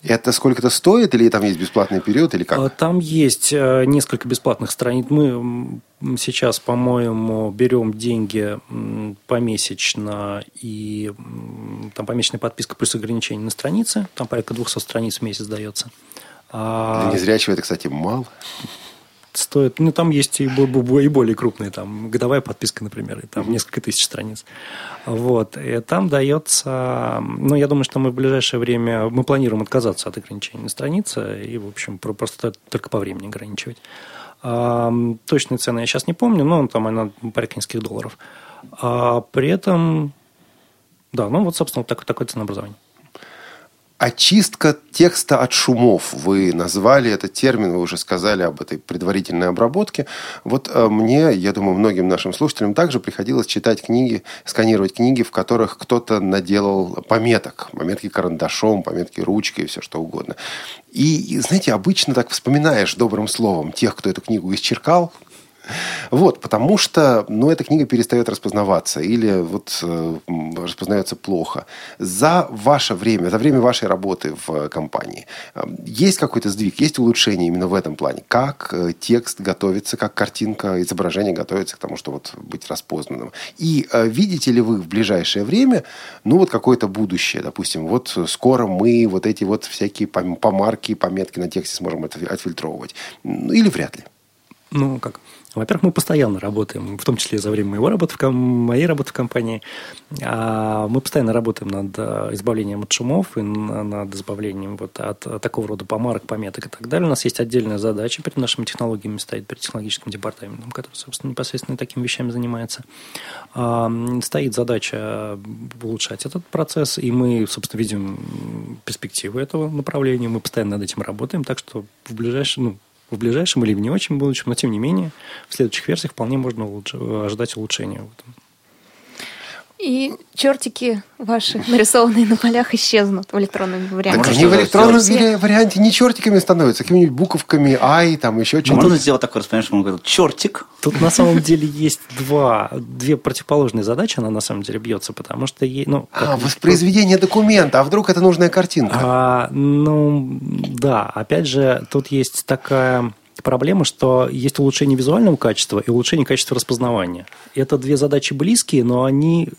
Это сколько-то стоит, или там есть бесплатный период, или как? Там есть э, несколько бесплатных страниц. Мы сейчас, по-моему, берем деньги помесячно, и там помесячная подписка плюс ограничение на страницы. Там порядка 200 страниц в месяц дается. А, Для незрячего это, кстати, мало. стоит, ну, там есть и, и более крупные, там, годовая подписка, например, и там несколько тысяч страниц. Вот, и там дается, ну, я думаю, что мы в ближайшее время, мы планируем отказаться от ограничений на странице и, в общем, про- просто только по времени ограничивать. А, точные цены я сейчас не помню, но там она порядка нескольких долларов. А при этом, да, ну, вот, собственно, вот так, такое ценообразование. Очистка текста от шумов. Вы назвали этот термин, вы уже сказали об этой предварительной обработке. Вот э, мне, я думаю, многим нашим слушателям также приходилось читать книги, сканировать книги, в которых кто-то наделал пометок. Пометки карандашом, пометки ручкой, все что угодно. И, знаете, обычно так вспоминаешь добрым словом тех, кто эту книгу исчеркал, вот, потому что, ну, эта книга перестает распознаваться или вот э, распознается плохо. За ваше время, за время вашей работы в компании э, есть какой-то сдвиг, есть улучшение именно в этом плане? Как э, текст готовится, как картинка, изображение готовится к тому, чтобы вот быть распознанным? И э, видите ли вы в ближайшее время, ну, вот какое-то будущее, допустим, вот скоро мы вот эти вот всякие пом- помарки, пометки на тексте сможем отфи- отфильтровывать? Ну, или вряд ли? Ну, как? Во-первых, мы постоянно работаем, в том числе за время моего работы в моей работы в компании. А, Мы постоянно работаем над э, избавлением от шумов и на- над избавлением вот от э, такого рода помарок, пометок и так далее. У нас есть отдельная задача перед нашими технологиями стоит, перед технологическим департаментом, который, собственно, непосредственно такими вещами занимается. А, Стоит задача улучшать этот процесс, и мы, собственно, видим перспективы этого направления. Мы постоянно над этим работаем, так что в ближайшем, ну, в ближайшем или в не очень будущем, но тем не менее в следующих версиях вполне можно улучш- ожидать улучшения. в этом. И чертики ваши, нарисованные на полях, исчезнут в электронном варианте. Так они в электронном все- вари- варианте не чертиками становятся, какими-нибудь буковками ай, там еще что-то. можно сделать такое распознавание, что он говорит, чертик, Тут на самом деле есть два, две противоположные задачи, она на самом деле бьется, потому что... е- Ну, А, воспроизведение документа, а вдруг это нужная картинка? А, ну, да, опять же, тут есть такая проблема, что есть улучшение визуального качества и улучшение качества распознавания. Это две задачи близкие, но они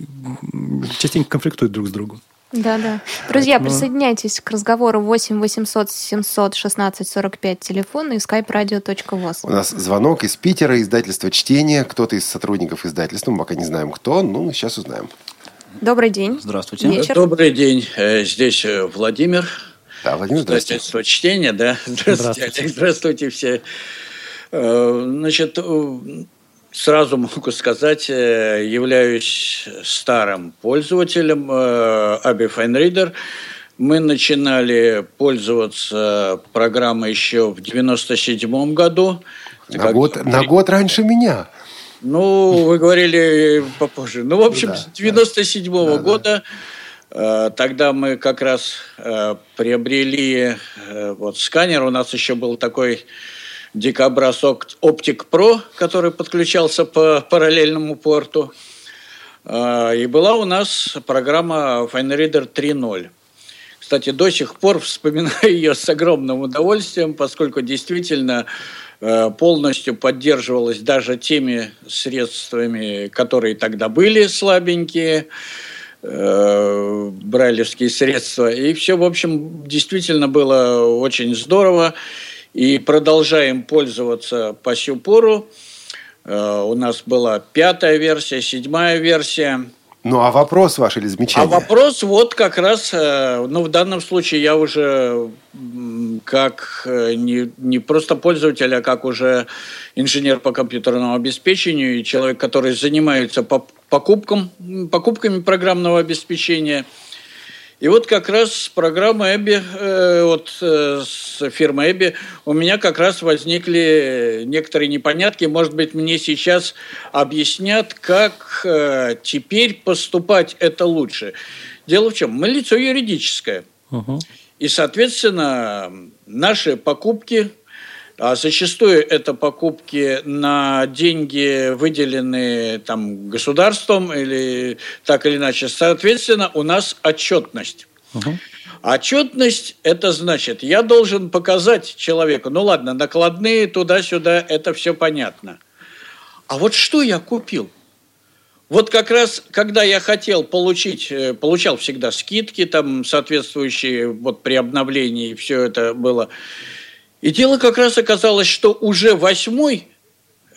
частенько конфликтуют друг с другом. Да, да. Друзья, присоединяйтесь к разговору 8 800 700 16 45 телефон и skype-radio.voz. У нас звонок из Питера, издательство «Чтение». Кто-то из сотрудников издательства, мы пока не знаем кто, но сейчас узнаем. Добрый день. Здравствуйте. Вечер. Добрый день. Э, Здесь э, Владимир. Да, Владимир, здравствуйте. Издательство «Чтение», да. Здравствуйте, Здравствуйте. Олег. Здравствуйте все. Э, Значит, э, сразу могу сказать, э, являюсь старым пользователем Abbey Fine Reader. Мы начинали пользоваться программой еще в 97 году. На Как- год, на год раньше меня. Ну, вы говорили попозже. Ну, в общем, Да, с 97 да, да. года э, тогда мы как раз э, приобрели э, вот сканер. У нас еще был такой дикобраз Optic Pro, который подключался по параллельному порту. Э, И была у нас программа FineReader 3.0. Кстати, до сих пор вспоминаю ее с огромным удовольствием, поскольку действительно э, полностью поддерживалась даже теми средствами, которые тогда были слабенькие, э, брайлевские средства. И все, в общем, действительно было очень здорово. И продолжаем пользоваться по сю пору. Э, У нас была пятая версия, седьмая версия. Ну, а вопрос ваш или А замечание? вопрос вот как раз, э, ну, в данном случае я уже как э, не, не просто пользователь, а как уже инженер по компьютерному обеспечению и человек, который занимается поп- покупком, покупками программного обеспечения. И вот как раз с программой Эбби, э, вот э, с фирмы Эбби, у меня как раз возникли некоторые непонятки. Может быть, мне сейчас объяснят, как э, теперь поступать это лучше. Дело в чем? Мы лицо юридическое. Мгм. И, соответственно, наши покупки, а зачастую это покупки на деньги, выделенные там, государством или так или иначе, соответственно, у нас отчетность. Мгм. Отчетность – это значит, я должен показать человеку, ну ладно, накладные туда-сюда, это все понятно. А вот что я купил? Вот как раз, когда я хотел получить, э, получал всегда скидки там соответствующие вот при обновлении, все это было. И дело как раз оказалось, что уже восьмой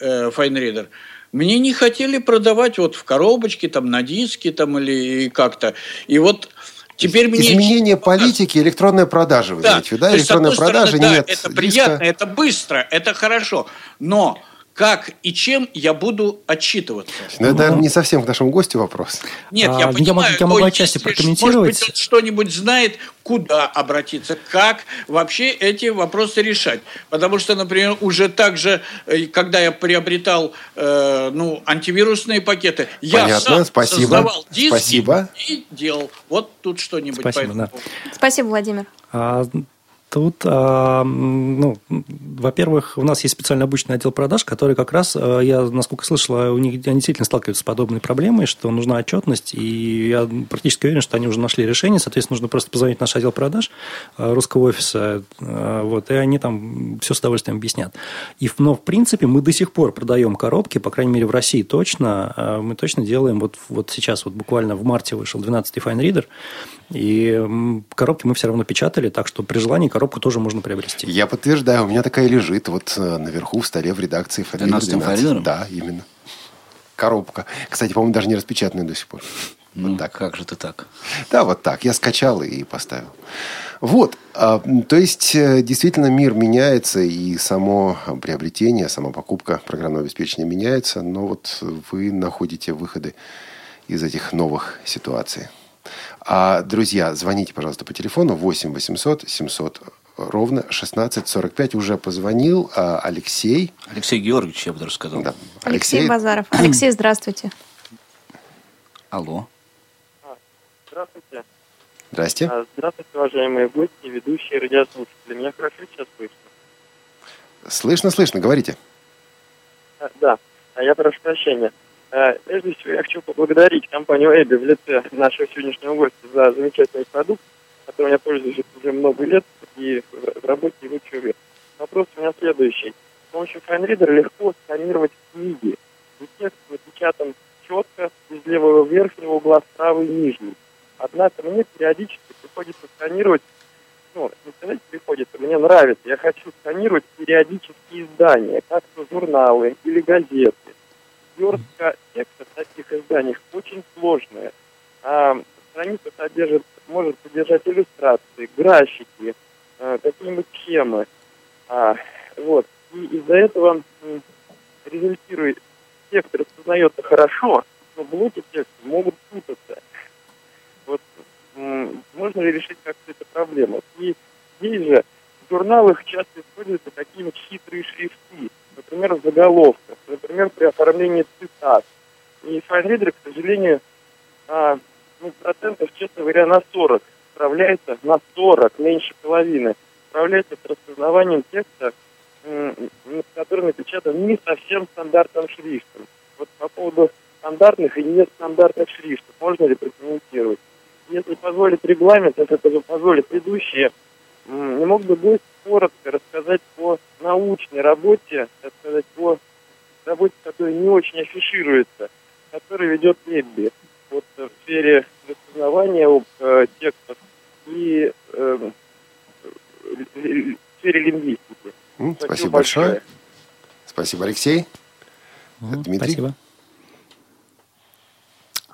э, FineReader мне не хотели продавать вот в коробочке, там на диске там или как-то. И вот теперь мне... Изменение политики, электронная продажа, вы имеете в виду, да? есть, Электронная одной продажа, стороны, да, нет это приятно, это быстро, это хорошо. Но как и чем я буду отчитываться? Ну, это, наверное, не совсем к нашему гостю вопрос. Нет, А, я я понимаю, могу- я могу отчасти прокомментировать. Может быть, он что-нибудь знает, куда обратиться, как вообще эти вопросы решать. Потому что, например, уже также, э, когда я приобретал э, ну, антивирусные пакеты, я Понятно, сам спасибо. создавал диски Спасибо. и делал. Вот тут что-нибудь по Спасибо, этому да. поводу. Спасибо, Владимир. А, Тут, а, ну, во-первых, у нас есть специально обученный отдел продаж, который как раз, а, я, насколько слышал, у них они действительно сталкиваются с подобной проблемой, что нужна отчетность, и я практически уверен, что они уже нашли решение, соответственно, нужно просто позвонить в наш отдел продаж а, русского офиса, вот, и они там все с удовольствием объяснят. И, но, в принципе, мы до сих пор продаем коробки, по крайней мере, в России точно, мы точно делаем, вот, вот сейчас, вот буквально в марте вышел 12-й Fine Reader, и коробки мы все равно печатали, так что при желании коробку тоже можно приобрести. Я подтверждаю, у меня такая лежит вот э, наверху в столе в редакции Фаридер 12-м Фаридером? Да, именно. Коробка. Кстати, по-моему, даже не распечатанная до сих пор. Ну, Вот так. как же ты так? Да, вот так. Я скачал и поставил. Вот. а, То есть, э, действительно, мир меняется, и само приобретение, сама покупка программного обеспечения меняется, но вот вы находите выходы из этих новых ситуаций. А, друзья, звоните, пожалуйста, по телефону 8 800 700 ровно 1645. Уже позвонил а, Алексей. Алексей Георгиевич, я бы даже сказал. Да. Алексей, Базаров. Алексей, здравствуйте. Алло. Здравствуйте. Здрасте. А, Здравствуйте, уважаемые гости, ведущие, радиослушатели. Меня хорошо сейчас слышно? Слышно, слышно, говорите. А, Да, А, я прошу прощения. А, Прежде всего, я хочу поблагодарить компанию Эбби в лице нашего сегодняшнего гостя за замечательный продукт, которым я пользуюсь уже много лет и в работе в учебе. Вопрос у меня следующий. помощью FineReader легко сканировать книги. И текст напечатан четко из левого верхнего угла в правый нижний. Однако мне периодически приходится сканировать, ну, не сказать приходится, мне нравится, я хочу сканировать периодические издания, как журналы или газеты. Верстка текста в таких изданиях очень сложная. А страница содержит, может содержать иллюстрации, графики, э, какие-нибудь схемы. А, вот. И из-за этого результирует, текст распознается хорошо, но блоки текста могут путаться. Вот можно ли решить как-то эту проблему? И здесь же в журналах часто используются такие вот хитрые шрифты, например, в заголовках, например, при оформлении цитат. И FineReader, к сожалению, а, ну, процентов, честно говоря, на 40 справляется, на 40, меньше половины, справляется с распознаванием текста, который напечатан не совсем стандартным шрифтом. Вот по поводу стандартных и нестандартных шрифтов, можно ли прокомментировать? Если позволит регламент, если это позволит ведущие, м, не мог бы гость коротко рассказать по научной работе, так сказать, по работе, которая не очень афишируется, которую ведет Эбби вот в сфере распознавания э, текстов и э, в сфере лингвистики. М, Спасибо большое. Спасибо, Алексей. Дмитрий? Спасибо.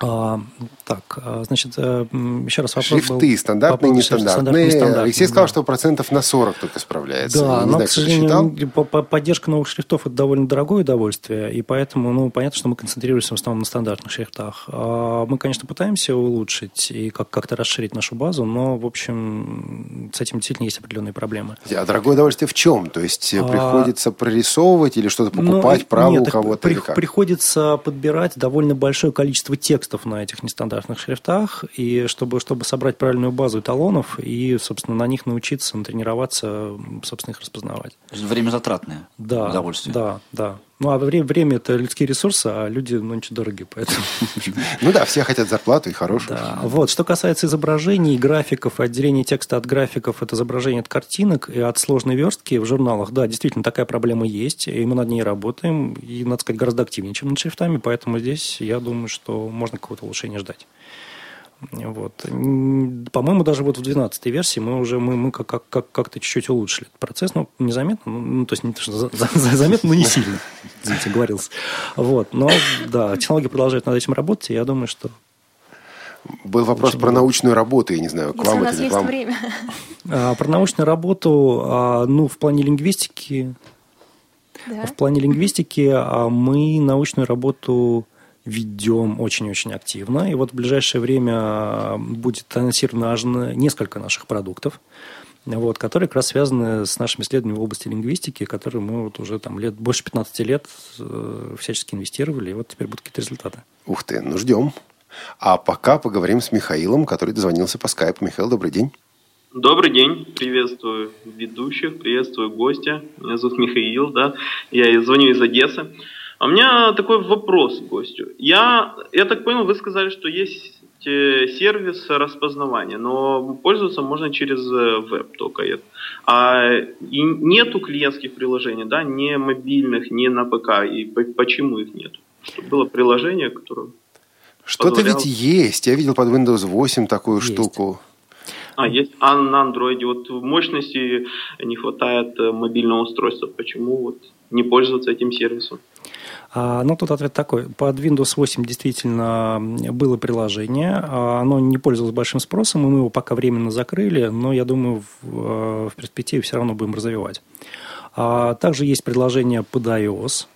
А, так, а, значит, э, еще раз вопрос был Шрифты по стандартные, поводу нестандартные. стандартных, нестандартных, Алексей сказал, да. что процентов на 40 только справляется. Да, Не но, знаю, к сожалению, по- по- поддержка новых шрифтов – это довольно дорогое удовольствие, и поэтому, ну, понятно, что мы концентрируемся в основном на стандартных шрифтах. А Мы, конечно, пытаемся улучшить и как- как-то расширить нашу базу, но, в общем, с этим действительно есть определенные проблемы. А дорогое удовольствие в чем? То есть э, А, приходится прорисовывать или что-то Ну, покупать, и- право нет, у кого-то при-? Приходится подбирать довольно большое количество текстов на этих нестандартных шрифтах, и чтобы, чтобы собрать правильную базу эталонов и, собственно, на них научиться, натренироваться, собственно, их распознавать. Время затратное Да, удовольствие. да, да. Ну, а время, время – это людские ресурсы, а люди, ну, ничего дорогие, поэтому... Ну да, все хотят зарплату и хорошую. Да, вот. Что касается изображений, графиков, отделения текста от графиков, от изображений от картинок и от сложной верстки в журналах, да, действительно, такая проблема есть, и мы над ней работаем, и, надо сказать, гораздо активнее, чем над шрифтами, поэтому здесь, я думаю, что можно какого-то улучшения ждать. Вот. По-моему, даже вот в 12 версии мы уже мы, мы как, как, как, как-то чуть-чуть улучшили этот процесс, ну, незаметно, ну, ну, то есть не то, что за- за- заметно, но не сильно, извините, говорился. Вот. Но, да, технологии продолжают над этим работать, и я думаю, что Был вопрос Очень про много. научную работу, я не знаю, к Если вам у это нас или к есть вам. время. А, Про научную работу, а, ну, в плане лингвистики, Да. в плане лингвистики а, мы научную работу ведем очень-очень активно. И вот в ближайшее время а, будет анонсировано несколько наших продуктов, вот, которые как раз связаны с нашими исследованиями в области лингвистики, которые мы вот уже там лет, больше 15 лет э, всячески инвестировали, и вот теперь будут какие-то результаты. Ух ты, ну ждем. А пока поговорим с Михаилом, который дозвонился по скайпу. Михаил, добрый день. Добрый день, приветствую ведущих, приветствую гостя. Меня зовут Михаил, да, я звоню из Одессы. А у меня такой вопрос к гостю. Я, я так понял, вы сказали, что есть э, сервис распознавания, но пользоваться можно через э, веб только. это. А и нету клиентских приложений, да, не мобильных, не на ПК. И по- почему их нет? Чтобы было приложение, которое... Что-то ведь есть. Я видел под Windows 8 такую Есть. А, штуку. есть а на андроиде. Вот мощности не хватает э, мобильного устройства. Почему вот не пользоваться этим сервисом? А, ну, тут ответ такой. Под Windows 8 действительно было приложение. а, Оно не пользовалось большим спросом, и мы его пока временно закрыли, но я думаю, в, э, в перспективе все равно будем развивать. А, Также есть предложение под iOS.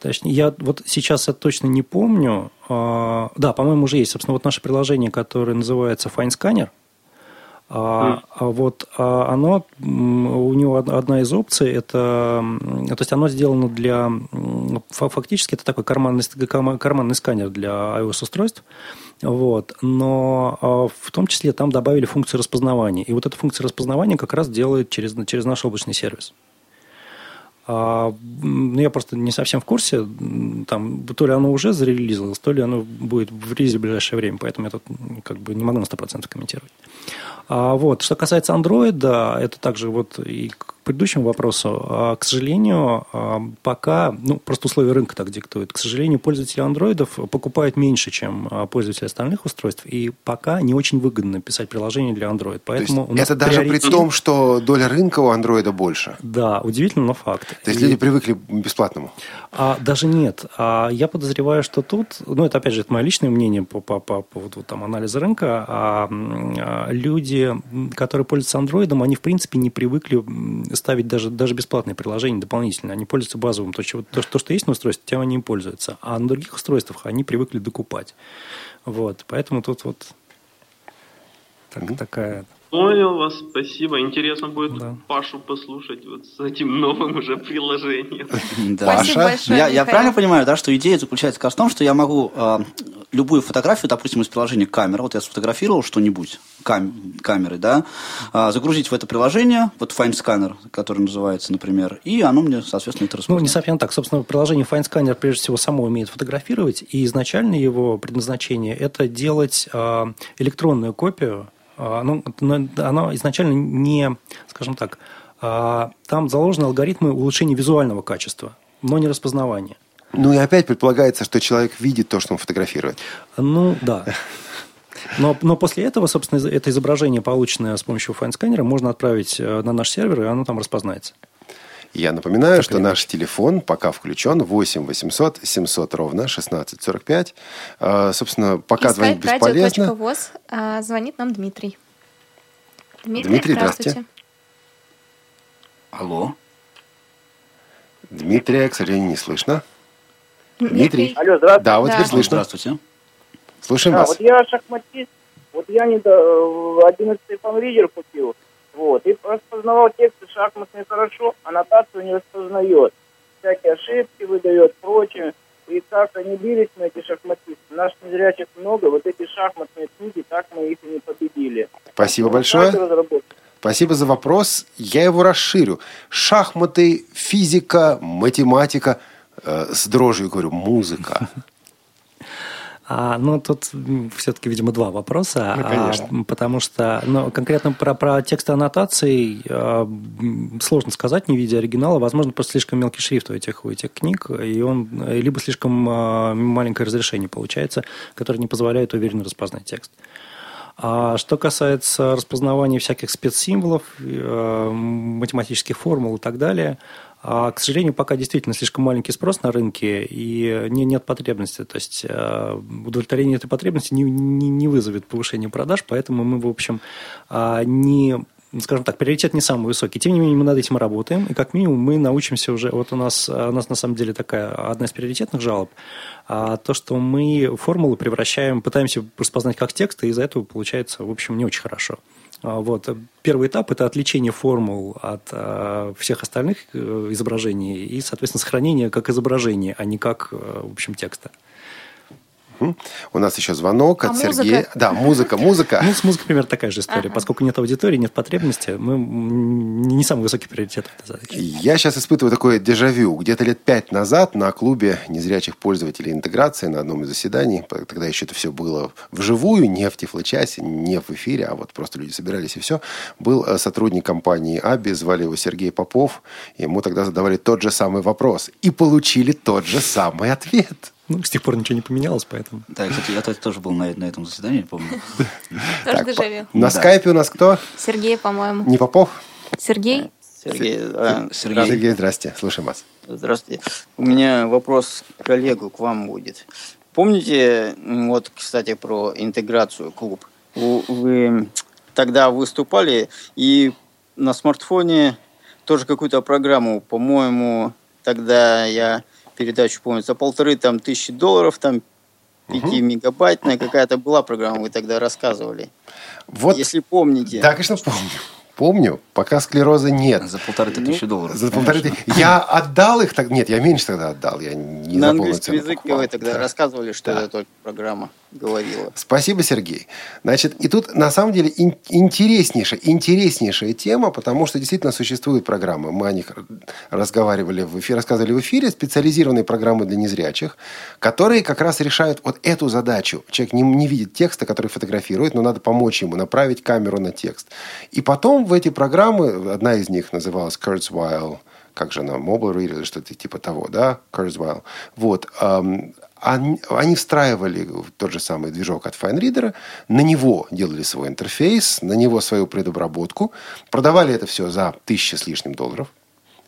Точнее, я вот сейчас я точно не помню. Да, по-моему, уже есть. Собственно, вот наше приложение, которое называется Fine Scanner. А, а вот а оно, у него од- одна из опций, это, то есть оно сделано для, фактически это такой карманный, карманный сканер для iOS-устройств, вот, но а, в том числе там добавили функцию распознавания, и вот эта функция распознавания как раз делает через, через наш облачный сервис. А, ну, я просто не совсем в курсе, там, то ли оно уже зарелизилось, то ли оно будет в релизе в ближайшее время, поэтому я тут как бы не могу на 100% комментировать. А, вот. Что касается Android, да, это также вот и предыдущему вопросу. А, к сожалению, а, пока, ну, просто условия рынка так диктуют, к сожалению, пользователи андроидов покупают меньше, чем а, пользователи остальных устройств, и пока не очень выгодно писать приложение для Android. Поэтому То есть это даже приоритет... при том, что доля рынка у андроида больше? Да, удивительно, но факт. То есть и... люди привыкли к бесплатному? А, даже нет. А, я подозреваю, что тут, ну, это опять же, это мое личное мнение по, по, по поводу там, анализа рынка, а, а люди, которые пользуются андроидом, они, в принципе, не привыкли ставить даже, даже бесплатные приложения дополнительно. Они пользуются базовым. То, что, то, что есть на устройстве, тем они им пользуются. А на других устройствах они привыкли докупать. Вот. Поэтому тут вот так, mm-hmm. такая Понял вас, спасибо. Интересно будет да. Пашу послушать вот с этим новым уже приложением. Да. Паша, я, я правильно понимаю, да, что идея заключается как в том, что я могу э, любую фотографию, допустим, из приложения камера, вот я сфотографировал что-нибудь кам камерой, да, э, загрузить в это приложение, вот Fine Scanner, который называется, например, и оно мне, соответственно, это распознает. Ну, не совсем так. Собственно, приложение Fine Scanner прежде всего само умеет фотографировать, и изначально его предназначение – это делать э, электронную копию а, ну, оно изначально не, скажем так, а, там заложены алгоритмы улучшения визуального качества, но не распознавания. Ну и опять предполагается, что человек видит то, что он фотографирует. Ну, да. Но, но после этого, собственно, это изображение, полученное с помощью FineScanner а, можно отправить э, на наш сервер, и оно там распознается. Я напоминаю, что наш телефон пока включен 8 800 700 ровно 1645. А, собственно, пока звонить бесполезно. ВОЗ, а, звонит нам Дмитрий. Дмитрий, Дмитрий здравствуйте. здравствуйте. Алло. Дмитрия, к сожалению, не слышно. Дмитрий. Алло, здравствуйте. Да, вот да. теперь слышно. Здравствуйте. Слушаем да, вас. Вот я шахматист. Вот я не до 11 фан-ридер купил. Вот. И распознавал тексты шахматные хорошо, а нотацию не распознает. Всякие ошибки выдает, прочее. И как они бились на эти шахматисты. Наш незрячих много, вот эти шахматные книги, так мы их и не победили. Спасибо большое. Спасибо за вопрос. Я его расширю. Шахматы, физика, математика. Э, с дрожью говорю, музыка. А, ну, тут все-таки, видимо, два вопроса. Ну, конечно. А, потому что ну, конкретно про, про тексты аннотаций а, сложно сказать, не видя оригинала. Возможно, просто слишком мелкий шрифт у этих, у этих книг, и он либо слишком а, маленькое разрешение получается, которое не позволяет уверенно распознать текст. А что касается распознавания всяких спецсимволов, э, математических формул и так далее – а, к сожалению, пока действительно слишком маленький спрос на рынке и не, нет потребности. То есть э, удовлетворение этой потребности не, не, не вызовет повышения продаж, поэтому мы, в общем, а, не скажем так, приоритет не самый высокий. Тем не менее, мы над этим работаем, и как минимум мы научимся уже... Вот у нас, у нас на самом деле такая одна из приоритетных жалоб, а то, что мы формулы превращаем, пытаемся распознать как текст, и из-за этого получается, в общем, не очень хорошо. А, вот. Первый этап – это отвлечение формул от а, всех остальных э, изображений и, соответственно, сохранение как изображения, а не как, э, в общем, текста. У нас еще звонок а от музыка? Сергея. Да, музыка, музыка. Ну, с музыкой примерно такая же история. Ага. Поскольку нет аудитории, нет потребности, мы не самый высокий приоритет этой задачи. Я сейчас испытываю такое дежавю. Где-то лет пять назад на клубе незрячих пользователей интеграции на одном из заседаний, тогда еще это все было вживую, не в тифлочасе, не в эфире, а вот просто люди собирались и все, был э, сотрудник компании Аби, звали его Сергей Попов. Ему тогда задавали тот же самый вопрос. И получили тот же самый ответ. Ну, с тех пор ничего не поменялось, поэтому. Да, кстати, я тоже был на, на этом заседании, помню. Тоже дежавю. На скайпе у нас кто? Сергей, по-моему. Не Попов? Сергей? Сергей, Сергей. Сергей, здрасте, слушаем вас. Здравствуйте. У меня вопрос к коллегу, к вам будет. Помните, вот, кстати, про интеграцию клуб? Вы тогда выступали, и на смартфоне тоже какую-то программу, по-моему, тогда я передачу, помню, за полторы там тысячи долларов, там 5-мегабайтная какая-то была программа, вы тогда рассказывали. Вот, Если помните. Да, конечно, помню. Помню, пока склероза нет. За полторы тысячи ну, долларов. За полторы тысячи. Я отдал их так. Нет, я меньше тогда отдал. Я не На английском языке вы тогда да. рассказывали, что да. это только программа. Говорила. Спасибо, Сергей. Значит, и тут на самом деле ин- интереснейшая, интереснейшая тема, потому что действительно существуют программы. Мы о них разговаривали в эфире, рассказывали в эфире, специализированные программы для незрячих, которые как раз решают вот эту задачу. Человек не, не видит текста, который фотографирует, но надо помочь ему направить камеру на текст. И потом в эти программы, одна из них называлась Kurzweil, как же она, Mobile Reader или что-то типа того, да, Kurzweil. Вот. эм, они, они встраивали тот же самый движок от FineReader, на него делали свой интерфейс, на него свою предобработку, продавали это все за тысячу с лишним долларов,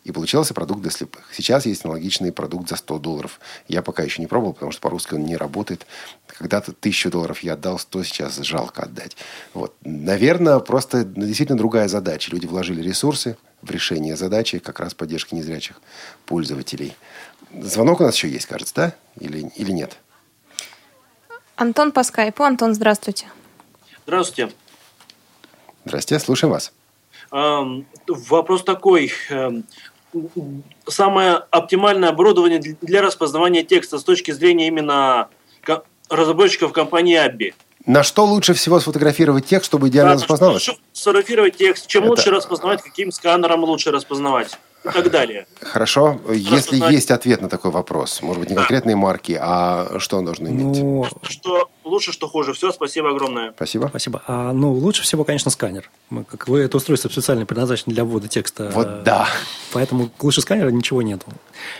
и получался продукт для слепых. Сейчас есть аналогичный продукт за 100 долларов. Я пока еще не пробовал, потому что по-русски он не работает. Когда-то тысячу долларов я отдал, 100 сейчас жалко отдать. Вот. Наверное, просто действительно другая задача. Люди вложили ресурсы в решение задачи как раз поддержки незрячих пользователей. Звонок у нас еще есть, кажется, да? Или, или нет? Антон по скайпу. Антон, здравствуйте. Здравствуйте. Здрасте, слушаем вас. Эм, Вопрос такой. Эм, Самое оптимальное оборудование для- распознавания текста с точки зрения именно ко- разработчиков компании Abby. На что лучше всего сфотографировать текст, чтобы идеально Да, распозналось? чтобы сфотографировать текст, чем Это- лучше распознавать, каким сканером лучше распознавать и так далее. Хорошо. Если распознать- есть ответ на такой вопрос, может быть, не конкретные марки, а что он должен иметь? Ну, Что лучше, что хуже. Все, спасибо огромное. Спасибо. Спасибо. А, ну, лучше всего, конечно, сканер. Мы, как вы, это устройство специально предназначено для ввода текста. Вот да. Поэтому лучше сканера ничего нету.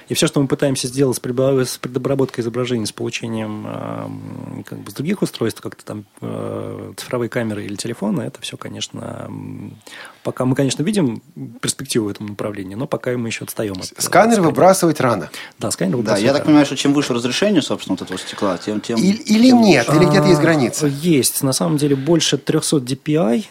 И все, что мы пытаемся сделать с предобра- с предобработкой изображений, с получением эм, как бы с других устройств, как-то там э, цифровые камеры или телефоны, это все, конечно, пока мы, конечно, видим перспективу в этом направлении, но пока мы еще отстаем от... э, Сканер выбрасывать рано. Да, сканер Да, выбрасывать я так рано. понимаю, что чем выше разрешение, собственно, вот этого стекла, тем... тем И- или тем нет, лучше. или где-то есть А, граница. Есть. На самом деле больше 300 DPI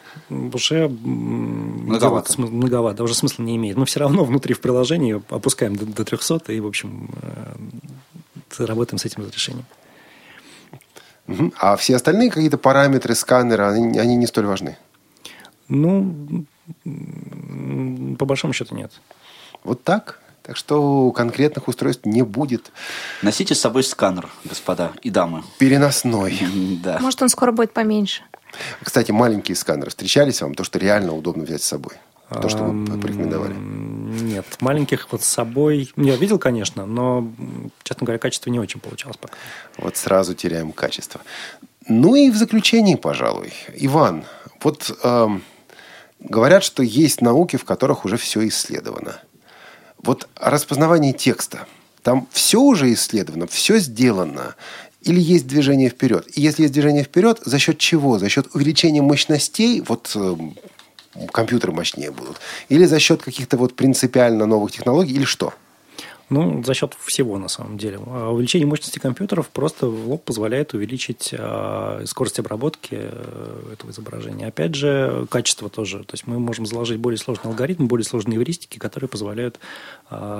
уже Многовато. делать см- многовато, да, уже смысла не имеет. Но все равно внутри в приложении опускаем до, до 300 и, в общем, э, работаем с этим разрешением. А все остальные какие-то параметры сканера, они, они не столь важны. Ну, по большому счету нет. Вот так. Так что конкретных устройств не будет. Носите с собой сканер, господа и дамы. Переносной. Да. Может, он скоро будет поменьше. Кстати, маленькие сканеры встречались вам? То, что реально удобно взять с собой. То, что вы порекомендовали. Нет, маленьких вот с собой... Я видел, конечно, но, честно говоря, качество не очень получалось пока. Вот сразу теряем качество. Ну и в заключении, пожалуй. Иван, вот эм, говорят, что есть науки, в которых уже все исследовано. Вот распознавание текста. Там все уже исследовано, все сделано. Или есть движение вперед? И если есть движение вперед, за счет чего? За счет увеличения мощностей, вот эм, компьютеры мощнее будут? Или за счет каких-то вот принципиально новых технологий? Или что? Ну, за счет всего, на самом деле. А Увеличение мощности компьютеров просто в лоб позволяет увеличить а, скорость обработки э, этого изображения. Опять же, качество тоже. То есть мы можем заложить более сложный алгоритм, более сложные эвристики, которые позволяют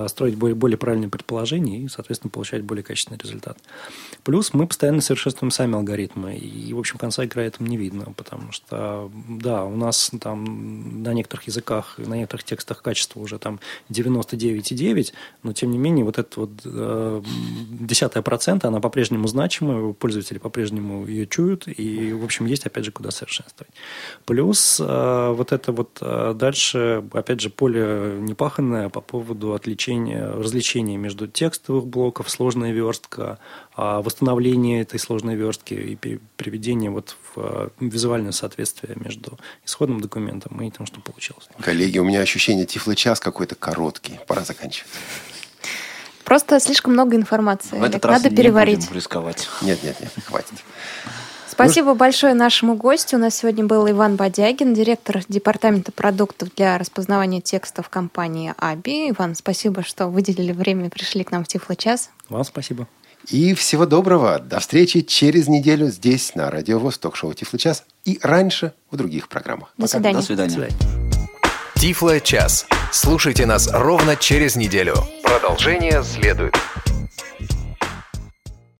строить более, более правильные предположения и, соответственно, получать более качественный результат. Плюс мы постоянно совершенствуем сами алгоритмы. И, в общем, конца игры этому не видно, потому что, да, у нас там на некоторых языках, на некоторых текстах качество уже там 99,9, но, тем не менее, вот эта вот э, десятая процента, она по-прежнему значимая, пользователи по-прежнему ее чуют, и, в общем, есть, опять же, куда совершенствовать. Плюс э, вот это вот э, дальше, опять же, поле непаханное по поводу отличения, различения между текстовых блоков, сложная верстка, а восстановление этой сложной верстки и приведение вот в э, визуальное соответствие между исходным документом и тем, что получилось. Коллеги, у меня ощущение тифло-час какой-то короткий. Пора заканчивать. Просто слишком много информации. В этот раз Надо не переварить. будем рисковать. Нет, нет, нет, хватит. Спасибо большое нашему гостю. У нас сегодня был Иван Бодягин, директор департамента продуктов для распознавания текстов компании АБИ. Иван, спасибо, что выделили время и пришли к нам в Тифло-час. Вам спасибо. И всего доброго. До встречи через неделю здесь, на Радио ВОЗ, ток-шоу «Тифло-час» и раньше в других программах. До свидания. До свидания. Тифло час. Слушайте нас ровно через неделю. Продолжение следует.